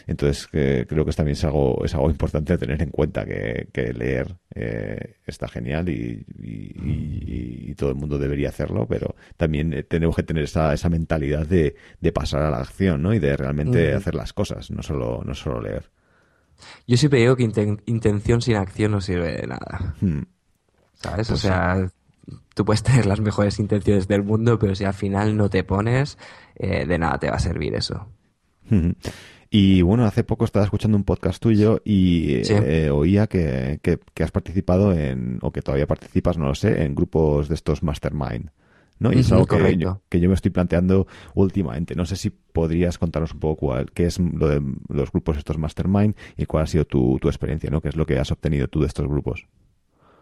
entonces, creo que también es algo, es algo importante tener en cuenta que, leer eh, está genial y, todo el mundo debería hacerlo, pero también eh, tenemos que tener esa, esa mentalidad de, pasar a la acción, ¿no? Y de realmente hacer las cosas, no solo, no solo leer. Yo siempre digo que intención sin acción no sirve de nada. Hmm. ¿Sabes? o pues sea, tú puedes tener las mejores intenciones del mundo, pero si al final no te pones, eh, de nada te va a servir eso. Y bueno, hace poco estaba escuchando un podcast tuyo y eh, oía que, que, has participado en, o que todavía participas, no lo sé, en grupos de estos mastermind. ¿no? Y es algo que yo, que yo, me estoy planteando últimamente. No sé si podrías contarnos un poco cuál, qué es lo de los grupos estos mastermind y cuál ha sido tu, tu experiencia, ¿no? ¿Qué es lo que has obtenido tú de estos grupos?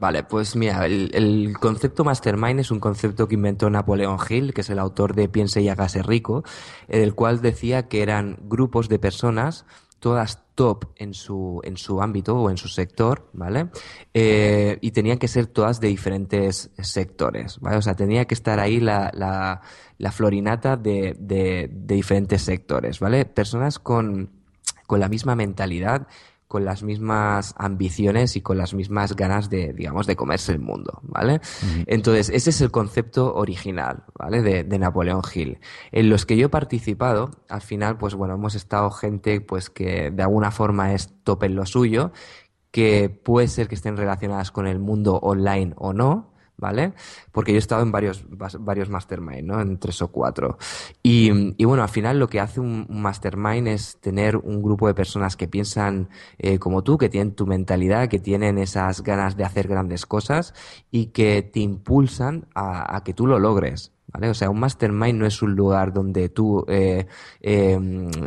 Vale, pues mira, el, concepto mastermind es un concepto que inventó Napoleón Hill, que es el autor de Piense y hágase rico, el cual decía que eran grupos de personas todas top en su, en su ámbito o en su sector, ¿vale? Eh, y tenían que ser todas de diferentes sectores, ¿vale? O sea, tenía que estar ahí la, la, la florinata de, de, de, diferentes sectores, ¿vale? Personas con, con la misma mentalidad, con las mismas ambiciones y con las mismas ganas de, digamos, de comerse el mundo, ¿vale? Entonces, ese es el concepto original, ¿vale? De, de, Napoleón Hill. En los que yo he participado, al final, pues bueno, hemos estado gente, pues que de alguna forma es top en lo suyo, que puede ser que estén relacionadas con el mundo online o no, ¿vale? Porque yo he estado en varios, varios mastermind, ¿no? En tres o cuatro. Y, y bueno, al final lo que hace un, mastermind es tener un grupo de personas que piensan eh, como tú, que tienen tu mentalidad, que tienen esas ganas de hacer grandes cosas y que te impulsan a, que tú lo logres. ¿Vale? O sea, un mastermind no es un lugar donde tú eh, eh,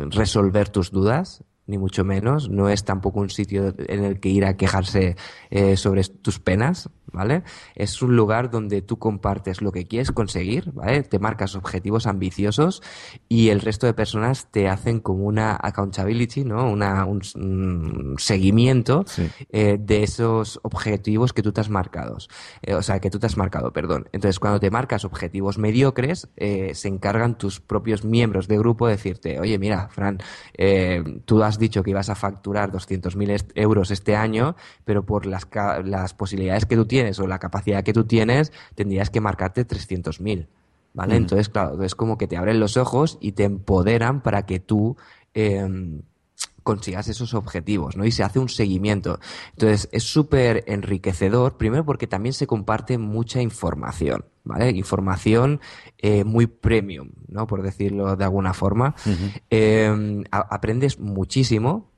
resolver tus dudas, ni mucho menos. No es tampoco un sitio en el que ir a quejarse eh, sobre tus penas, ¿vale? Es un lugar donde tú compartes lo que quieres conseguir, ¿vale? Te marcas objetivos ambiciosos y el resto de personas te hacen como una accountability, ¿no? Una, un, seguimiento eh, de esos objetivos que tú te has marcado. Eh, o sea, que tú te has marcado, perdón. Entonces, cuando te marcas objetivos mediocres, se encargan tus propios miembros de grupo de decirte, oye, mira, Fran, tú has dicho que ibas a facturar 200.000 euros este año, pero por las, las posibilidades que tú tienes o la capacidad que tú tienes, tendrías que marcarte 300.000. ¿Vale? Entonces, claro, es como que te abren los ojos y te empoderan para que tú em, consigas esos objetivos, ¿no? Y se hace un seguimiento. Entonces, es súper enriquecedor, primero porque también se comparte mucha información, ¿vale? Información eh, muy premium, ¿no? Por decirlo de alguna forma. Em, aprendes muchísimo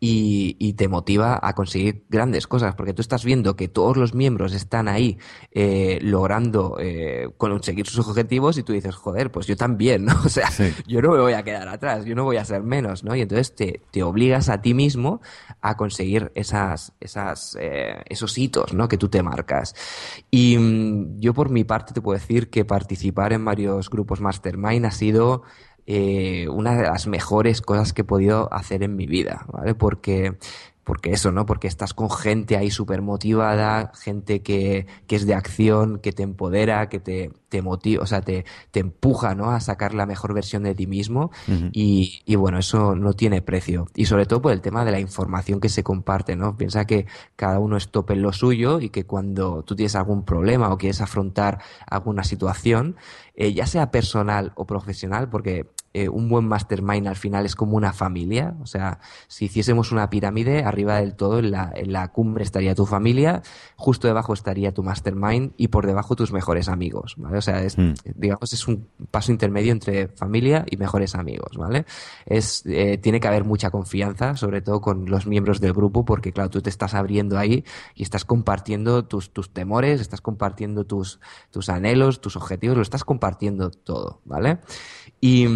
y, te motiva a conseguir grandes cosas, porque tú estás viendo que todos los miembros están ahí eh, logrando eh, conseguir sus objetivos y tú dices, joder, pues yo también, ¿no? O sea, yo no me voy a quedar atrás, yo no voy a ser menos, ¿no? Y entonces te, te obligas a ti mismo a conseguir esas, esas, eh, esos hitos, ¿no? Que tú te marcas. Y mm, yo por mi parte te puedo decir que participar en varios grupos mastermind ha sido eh, una de las mejores cosas que he podido hacer en mi vida, ¿vale? Porque porque eso, ¿no? Porque estás con gente ahí súper motivada, gente que, que, es de acción, que te empodera, que te, te motiva, o sea, te, te, empuja, ¿no? A sacar la mejor versión de ti mismo. y, y, bueno, eso no tiene precio. Y sobre todo por el tema de la información que se comparte, ¿no? Piensa que cada uno es tope en lo suyo y que cuando tú tienes algún problema o quieres afrontar alguna situación, eh, ya sea personal o profesional, porque eh, un buen mastermind al final es como una familia. O sea, si hiciésemos una pirámide, arriba del todo, en la, en la cumbre estaría tu familia, justo debajo estaría tu mastermind y por debajo tus mejores amigos, ¿vale? O sea, es, mm. digamos, es un paso intermedio entre familia y mejores amigos, ¿vale? Es, eh, tiene que haber mucha confianza, sobre todo con los miembros del grupo, porque claro, tú te estás abriendo ahí y estás compartiendo tus, tus temores, estás compartiendo tus, tus anhelos, tus objetivos, lo estás compartiendo todo, ¿vale? Y,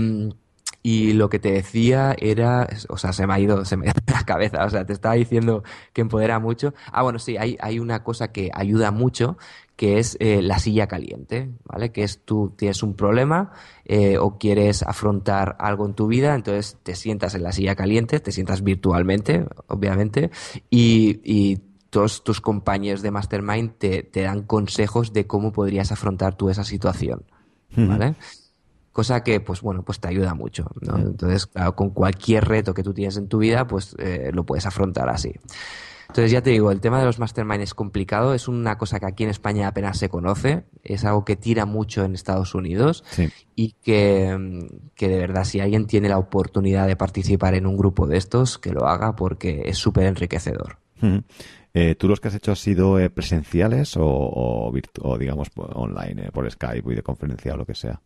y lo que te decía era, o sea, se me ha ido, se me ha ido la cabeza, o sea, te estaba diciendo que empodera mucho. Ah, bueno, sí, hay, hay una cosa que ayuda mucho, que es eh, la silla caliente, ¿vale? Que es tú tienes un problema eh, o quieres afrontar algo en tu vida, entonces te sientas en la silla caliente, te sientas virtualmente, obviamente, y, y todos tus compañeros de Mastermind te, te dan consejos de cómo podrías afrontar tú esa situación, ¿vale? Cosa que, pues bueno, pues te ayuda mucho, ¿no? Entonces, claro, con cualquier reto que tú tienes en tu vida, pues eh, lo puedes afrontar así. Entonces, ya te digo, el tema de los mastermind es complicado, es una cosa que aquí en España apenas se conoce, es algo que tira mucho en Estados Unidos y que, que, de verdad, si alguien tiene la oportunidad de participar en un grupo de estos, que lo haga porque es súper enriquecedor. Eh, ¿Tú los que has hecho han sido eh, presenciales o, o, o, digamos, online, por Skype, videoconferencia o lo que sea?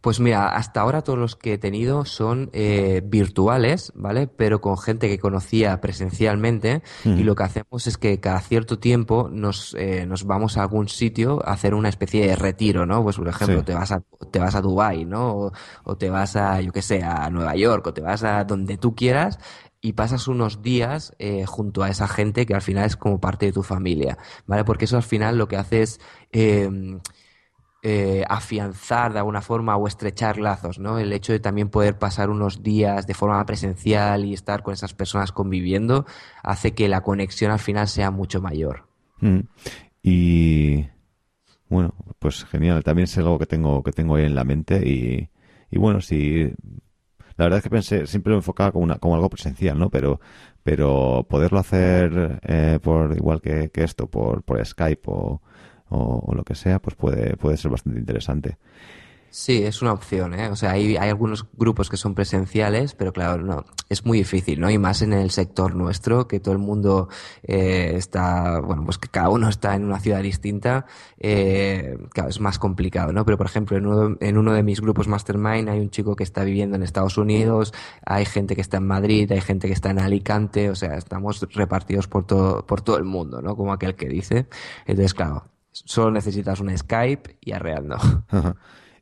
Pues mira, hasta ahora todos los que he tenido son eh, virtuales, ¿vale? Pero con gente que conocía presencialmente y lo que hacemos es que cada cierto tiempo nos, eh, nos vamos a algún sitio a hacer una especie de retiro, ¿no? Pues por ejemplo, te vas a te vas a Dubai, ¿no? O, te vas a, yo qué sé, a Nueva York o te vas a donde tú quieras y pasas unos días eh, junto a esa gente que al final es como parte de tu familia, ¿vale? Porque eso al final lo que hace es eh, afianzar de alguna forma o estrechar lazos, ¿no? El hecho de también poder pasar unos días de forma presencial y estar con esas personas conviviendo hace que la conexión al final sea mucho mayor. Mm. Y bueno, pues genial. También es algo que tengo que tengo ahí en la mente y, y bueno, sí. La verdad es que pensé, siempre lo enfocaba como, una, como algo presencial, ¿no? Pero, pero poderlo hacer eh, por igual que, que esto, por, por Skype o, o, lo que sea, pues puede, puede ser bastante interesante. Sí, es una opción, ¿eh? O sea, hay, hay algunos grupos que son presenciales, pero claro, no, es muy difícil, ¿no? Y más en el sector nuestro, que todo el mundo eh, está, bueno, pues que cada uno está en una ciudad distinta, eh, claro, es más complicado, ¿no? Pero, por ejemplo, en uno, en uno de mis grupos Mastermind hay un chico que está viviendo en Estados Unidos, hay gente que está en Madrid, hay gente que está en Alicante, o sea, estamos repartidos por todo, por todo el mundo, ¿no? Como aquel que dice. Entonces, claro, Solo necesitas un Skype y arreando.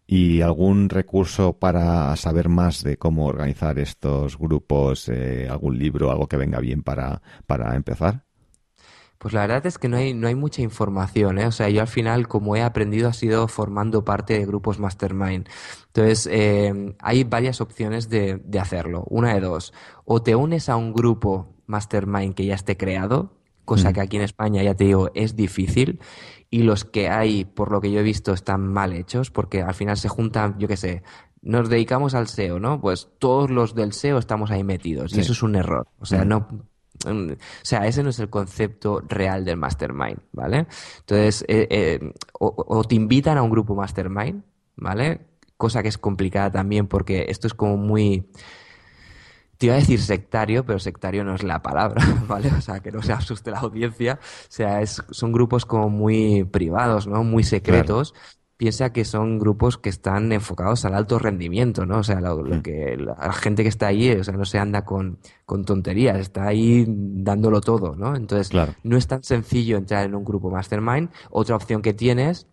¿Y algún recurso para saber más de cómo organizar estos grupos? Eh, ¿Algún libro, algo que venga bien para, para empezar? Pues la verdad es que no hay, no hay mucha información, ¿eh? O sea, yo al final, como he aprendido, ha sido formando parte de grupos mastermind. Entonces, eh, hay varias opciones de, de hacerlo. Una de dos. O te unes a un grupo mastermind que ya esté creado, cosa mm. que aquí en España, ya te digo, es difícil y los que hay, por lo que yo he visto, están mal hechos, porque al final se juntan, yo qué sé, nos dedicamos al SEO, ¿no? Pues todos los del SEO estamos ahí metidos, y eso es un error. O sea, no. Mm, o sea, ese no es el concepto real del mastermind, ¿vale? Entonces, eh, eh, o te invitan a un grupo mastermind, ¿vale? Cosa que es complicada también porque esto es como muy te iba a decir sectario, pero sectario no es la palabra, ¿vale? O sea, que no se asuste la audiencia. O sea, es, son grupos como muy privados, ¿no? Muy secretos. Piensa que son grupos que están enfocados al alto rendimiento, ¿no? O sea, lo, mm. que la gente que está ahí, o sea, no se anda con, con tonterías, está ahí dándolo todo, ¿no? Entonces, no es tan sencillo entrar en un grupo mastermind. Otra opción que tienes,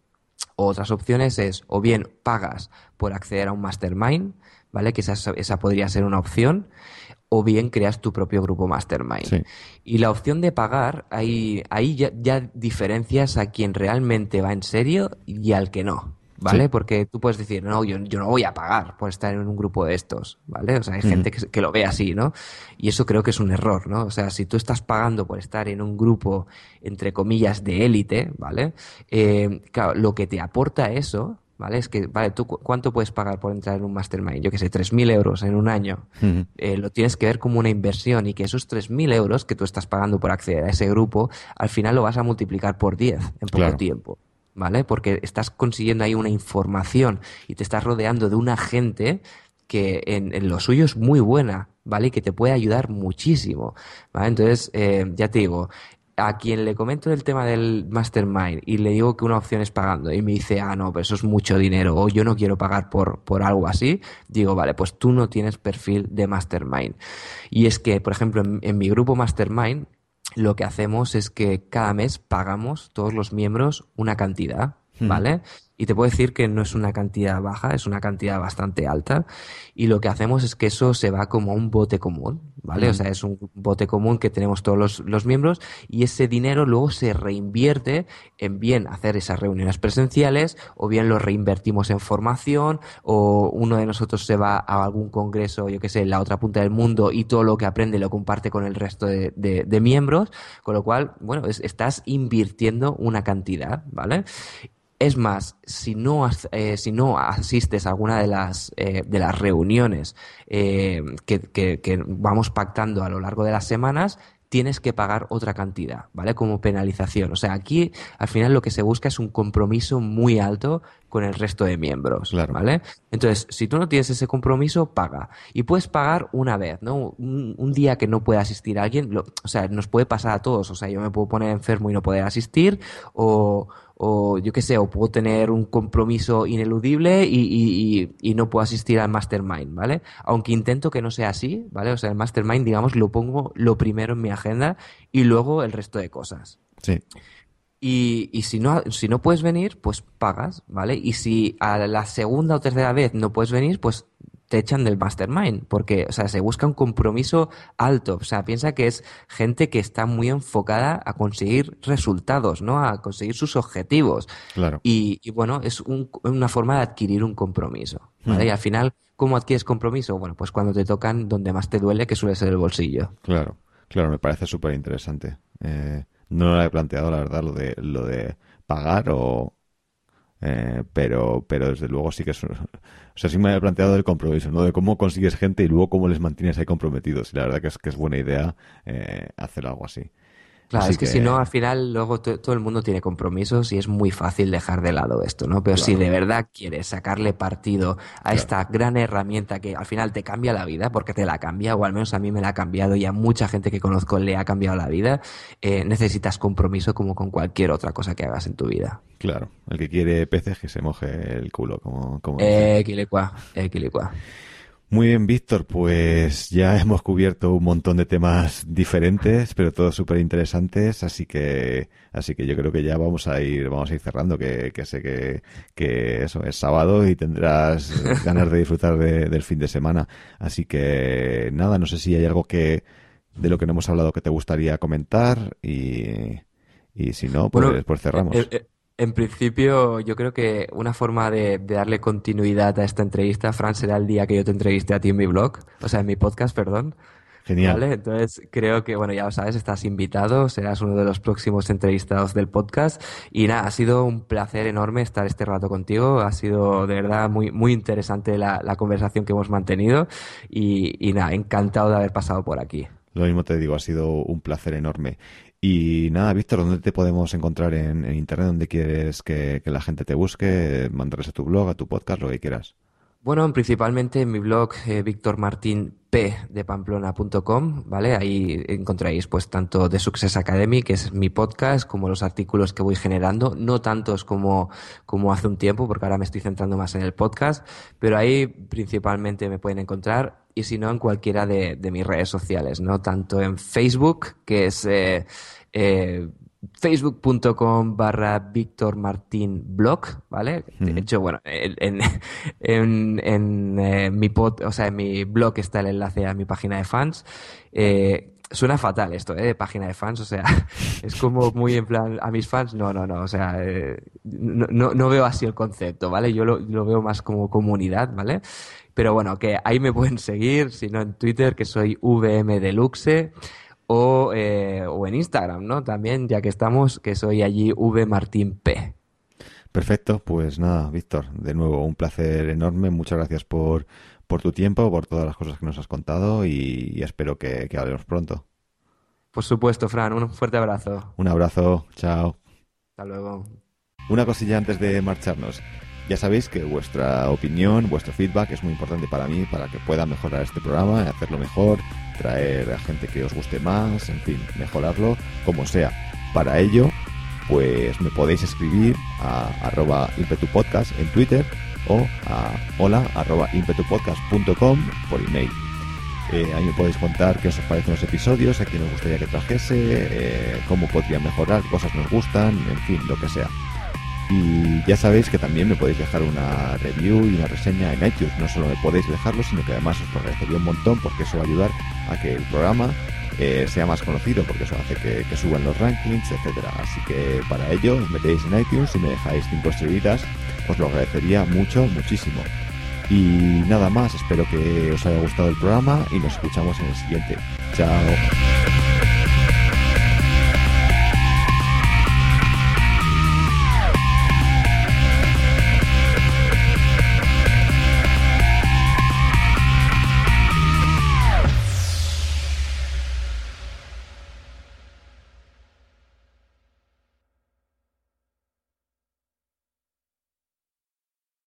otras opciones es, o bien pagas por acceder a un mastermind, ¿vale? Que esa, esa podría ser una opción o bien creas tu propio grupo mastermind. Y la opción de pagar, ahí, ahí ya, diferencias a quien realmente va en serio y al que no. ¿vale? Porque tú puedes decir, no, yo, yo, no voy a pagar por estar en un grupo de estos, ¿vale? O sea, hay gente que, que, lo ve así, ¿no? Y eso creo que es un error, ¿no? O sea, si tú estás pagando por estar en un grupo, entre comillas, de élite, ¿vale? Eh, claro, lo que te aporta eso, ¿vale? Es que, vale, ¿tú cuánto puedes pagar por entrar en un mastermind? Yo que sé, 3.000 euros en un año. eh, lo tienes que ver como una inversión y que esos 3.000 euros que tú estás pagando por acceder a ese grupo, al final lo vas a multiplicar por 10 en poco Claro. tiempo. ¿Vale? Porque estás consiguiendo ahí una información y te estás rodeando de una gente que en, en lo suyo es muy buena, ¿vale? Y que te puede ayudar muchísimo, ¿vale? Entonces, eh, ya te digo, a quien le comento el tema del mastermind y le digo que una opción es pagando y me dice, ah, no, pero eso es mucho dinero o yo no quiero pagar por, por algo así, digo, vale, pues tú no tienes perfil de mastermind. Y es que, por ejemplo, en, en mi grupo mastermind, lo que hacemos es que cada mes pagamos todos los miembros una cantidad, ¿vale? Y te puedo decir que no es una cantidad baja, es una cantidad bastante alta. Y lo que hacemos es que eso se va como a un bote común, ¿vale? O sea, es un bote común que tenemos todos los, los miembros y ese dinero luego se reinvierte en bien hacer esas reuniones presenciales o bien lo reinvertimos en formación o uno de nosotros se va a algún congreso, yo qué sé, en la otra punta del mundo y todo lo que aprende lo comparte con el resto de, de- de miembros, con lo cual, bueno, es- estás invirtiendo una cantidad, ¿vale? Es más, si no, eh, si no asistes a alguna de las, eh, de las reuniones eh, que, que- que vamos pactando a lo largo de las semanas, tienes que pagar otra cantidad, ¿vale? Como penalización. O sea, aquí al final lo que se busca es un compromiso muy alto con el resto de miembros, Claro. ¿vale? Entonces, si tú no tienes ese compromiso, paga. Y puedes pagar una vez, ¿no? Un, un día que no pueda asistir alguien, lo- o sea, nos puede pasar a todos. O sea, yo me puedo poner enfermo y no poder asistir, o, o yo qué sé, o puedo tener un compromiso ineludible y, y- y- y no puedo asistir al mastermind, ¿vale? Aunque intento que no sea así, ¿vale? O sea, el mastermind, digamos, lo pongo lo primero en mi agenda y luego el resto de cosas. Sí. Y, y si no, si no puedes venir, pues pagas, ¿vale? Y si a la segunda o tercera vez no puedes venir, pues te echan del mastermind, porque, o sea, se busca un compromiso alto. O sea, piensa que es gente que está muy enfocada a conseguir resultados, ¿no? A conseguir sus objetivos. Claro. Y, y bueno, es un- una forma de adquirir un compromiso, ¿vale? Hmm. Y al final, ¿cómo adquieres compromiso? Bueno, pues cuando te tocan donde más te duele, que suele ser el bolsillo. Claro, claro, me parece súper interesante. Eh, no lo he planteado, la verdad, lo de, lo de pagar o... eh, pero, pero desde luego sí que es... O sea, sí me he planteado el compromiso, ¿no? De cómo consigues gente y luego cómo les mantienes ahí comprometidos. Y la verdad que es, que es buena idea eh, hacer algo así. Claro, Así es que, que- si no, al final luego to- todo el mundo tiene compromisos y es muy fácil dejar de lado esto, ¿no? Pero si de verdad quieres sacarle partido a esta gran herramienta que al final te cambia la vida, porque te la cambia, o al menos a mí me la ha cambiado y a mucha gente que conozco le ha cambiado la vida, eh, necesitas compromiso como con cualquier otra cosa que hagas en tu vida. Claro, el que quiere peces que se moje el culo, como, como. Eh, quilicua, eh, quilicua. Muy bien, Víctor, pues ya hemos cubierto un montón de temas diferentes, pero todos súper interesantes, así que, así que yo creo que ya vamos a ir, vamos a ir cerrando, que, que sé que, que eso es sábado y tendrás ganas de disfrutar de- del fin de semana. Así que nada, no sé si hay algo que, de lo que no hemos hablado que te gustaría comentar y, y si no, pues, Bueno, pues cerramos. Eh, eh, En principio, yo creo que una forma de, de darle continuidad a esta entrevista, Fran, será el día que yo te entreviste a ti en mi blog, o sea, en mi podcast, perdón. Genial. Vale, entonces creo que, bueno, ya lo sabes, estás invitado, serás uno de los próximos entrevistados del podcast. Y nada, ha sido un placer enorme estar este rato contigo. Ha sido de verdad muy, muy interesante la, la conversación que hemos mantenido. Y, y nada, encantado de haber pasado por aquí. Lo mismo te digo, ha sido un placer enorme. Y nada, Víctor, ¿dónde te podemos encontrar en, internet? ¿Dónde quieres que, la gente te busque? Mandarles a tu blog, a tu podcast, lo que quieras. Bueno, principalmente en mi blog eh, victormartinp.pamplona.com, ¿vale? Ahí encontraréis pues tanto The Success Academy, que es mi podcast, como los artículos que voy generando, no tantos como, como hace un tiempo, porque ahora me estoy centrando más en el podcast, pero ahí principalmente me pueden encontrar y si no en cualquiera de, de mis redes sociales, ¿no? Tanto en Facebook, que es eh, eh, facebook.com barra Víctor Martín blog, ¿vale? De hecho, bueno, en, en, en, en, eh, mi pod, o sea, en mi blog está el enlace a mi página de fans. Eh, suena fatal esto, ¿eh? De página de fans, o sea, es como muy en plan, a mis fans, no, no, no, o sea, eh, no, no, veo así el concepto, ¿vale? Yo lo, lo, veo más como comunidad, ¿vale? Pero bueno, que ahí me pueden seguir, si no en Twitter, que soy VM Deluxe, o, eh, o en Instagram, ¿no? También, ya que estamos, que soy allí V Martín P. Perfecto, pues nada, Víctor, de nuevo un placer enorme, muchas gracias por, por tu tiempo, por todas las cosas que nos has contado y, espero que, que hablemos pronto. Por supuesto, Fran, un fuerte abrazo. Un abrazo, chao. Hasta luego. Una cosilla antes de marcharnos. Ya sabéis que vuestra opinión, vuestro feedback es muy importante para mí, para que pueda mejorar este programa, hacerlo mejor, traer a gente que os guste más, en fin, mejorarlo como sea. Para ello, pues me podéis escribir a arroba impetupodcast en Twitter o a hola arroba impetupodcast.com por email. Eh, ahí me podéis contar qué os parecen los episodios, a quién os gustaría que trajese, eh, cómo podrían mejorar, cosas nos gustan, en fin, lo que sea. Y ya sabéis que también me podéis dejar una review y una reseña en iTunes. No solo me podéis dejarlo, sino que además os lo agradecería un montón porque eso va a ayudar a que el programa eh, sea más conocido, porque eso hace que, suban los rankings, etcétera. Así que para ello os metéis en iTunes y me dejáis 5 estrellitas, os lo agradecería mucho, muchísimo. Y nada más, espero que os haya gustado el programa y nos escuchamos en el siguiente. Chao.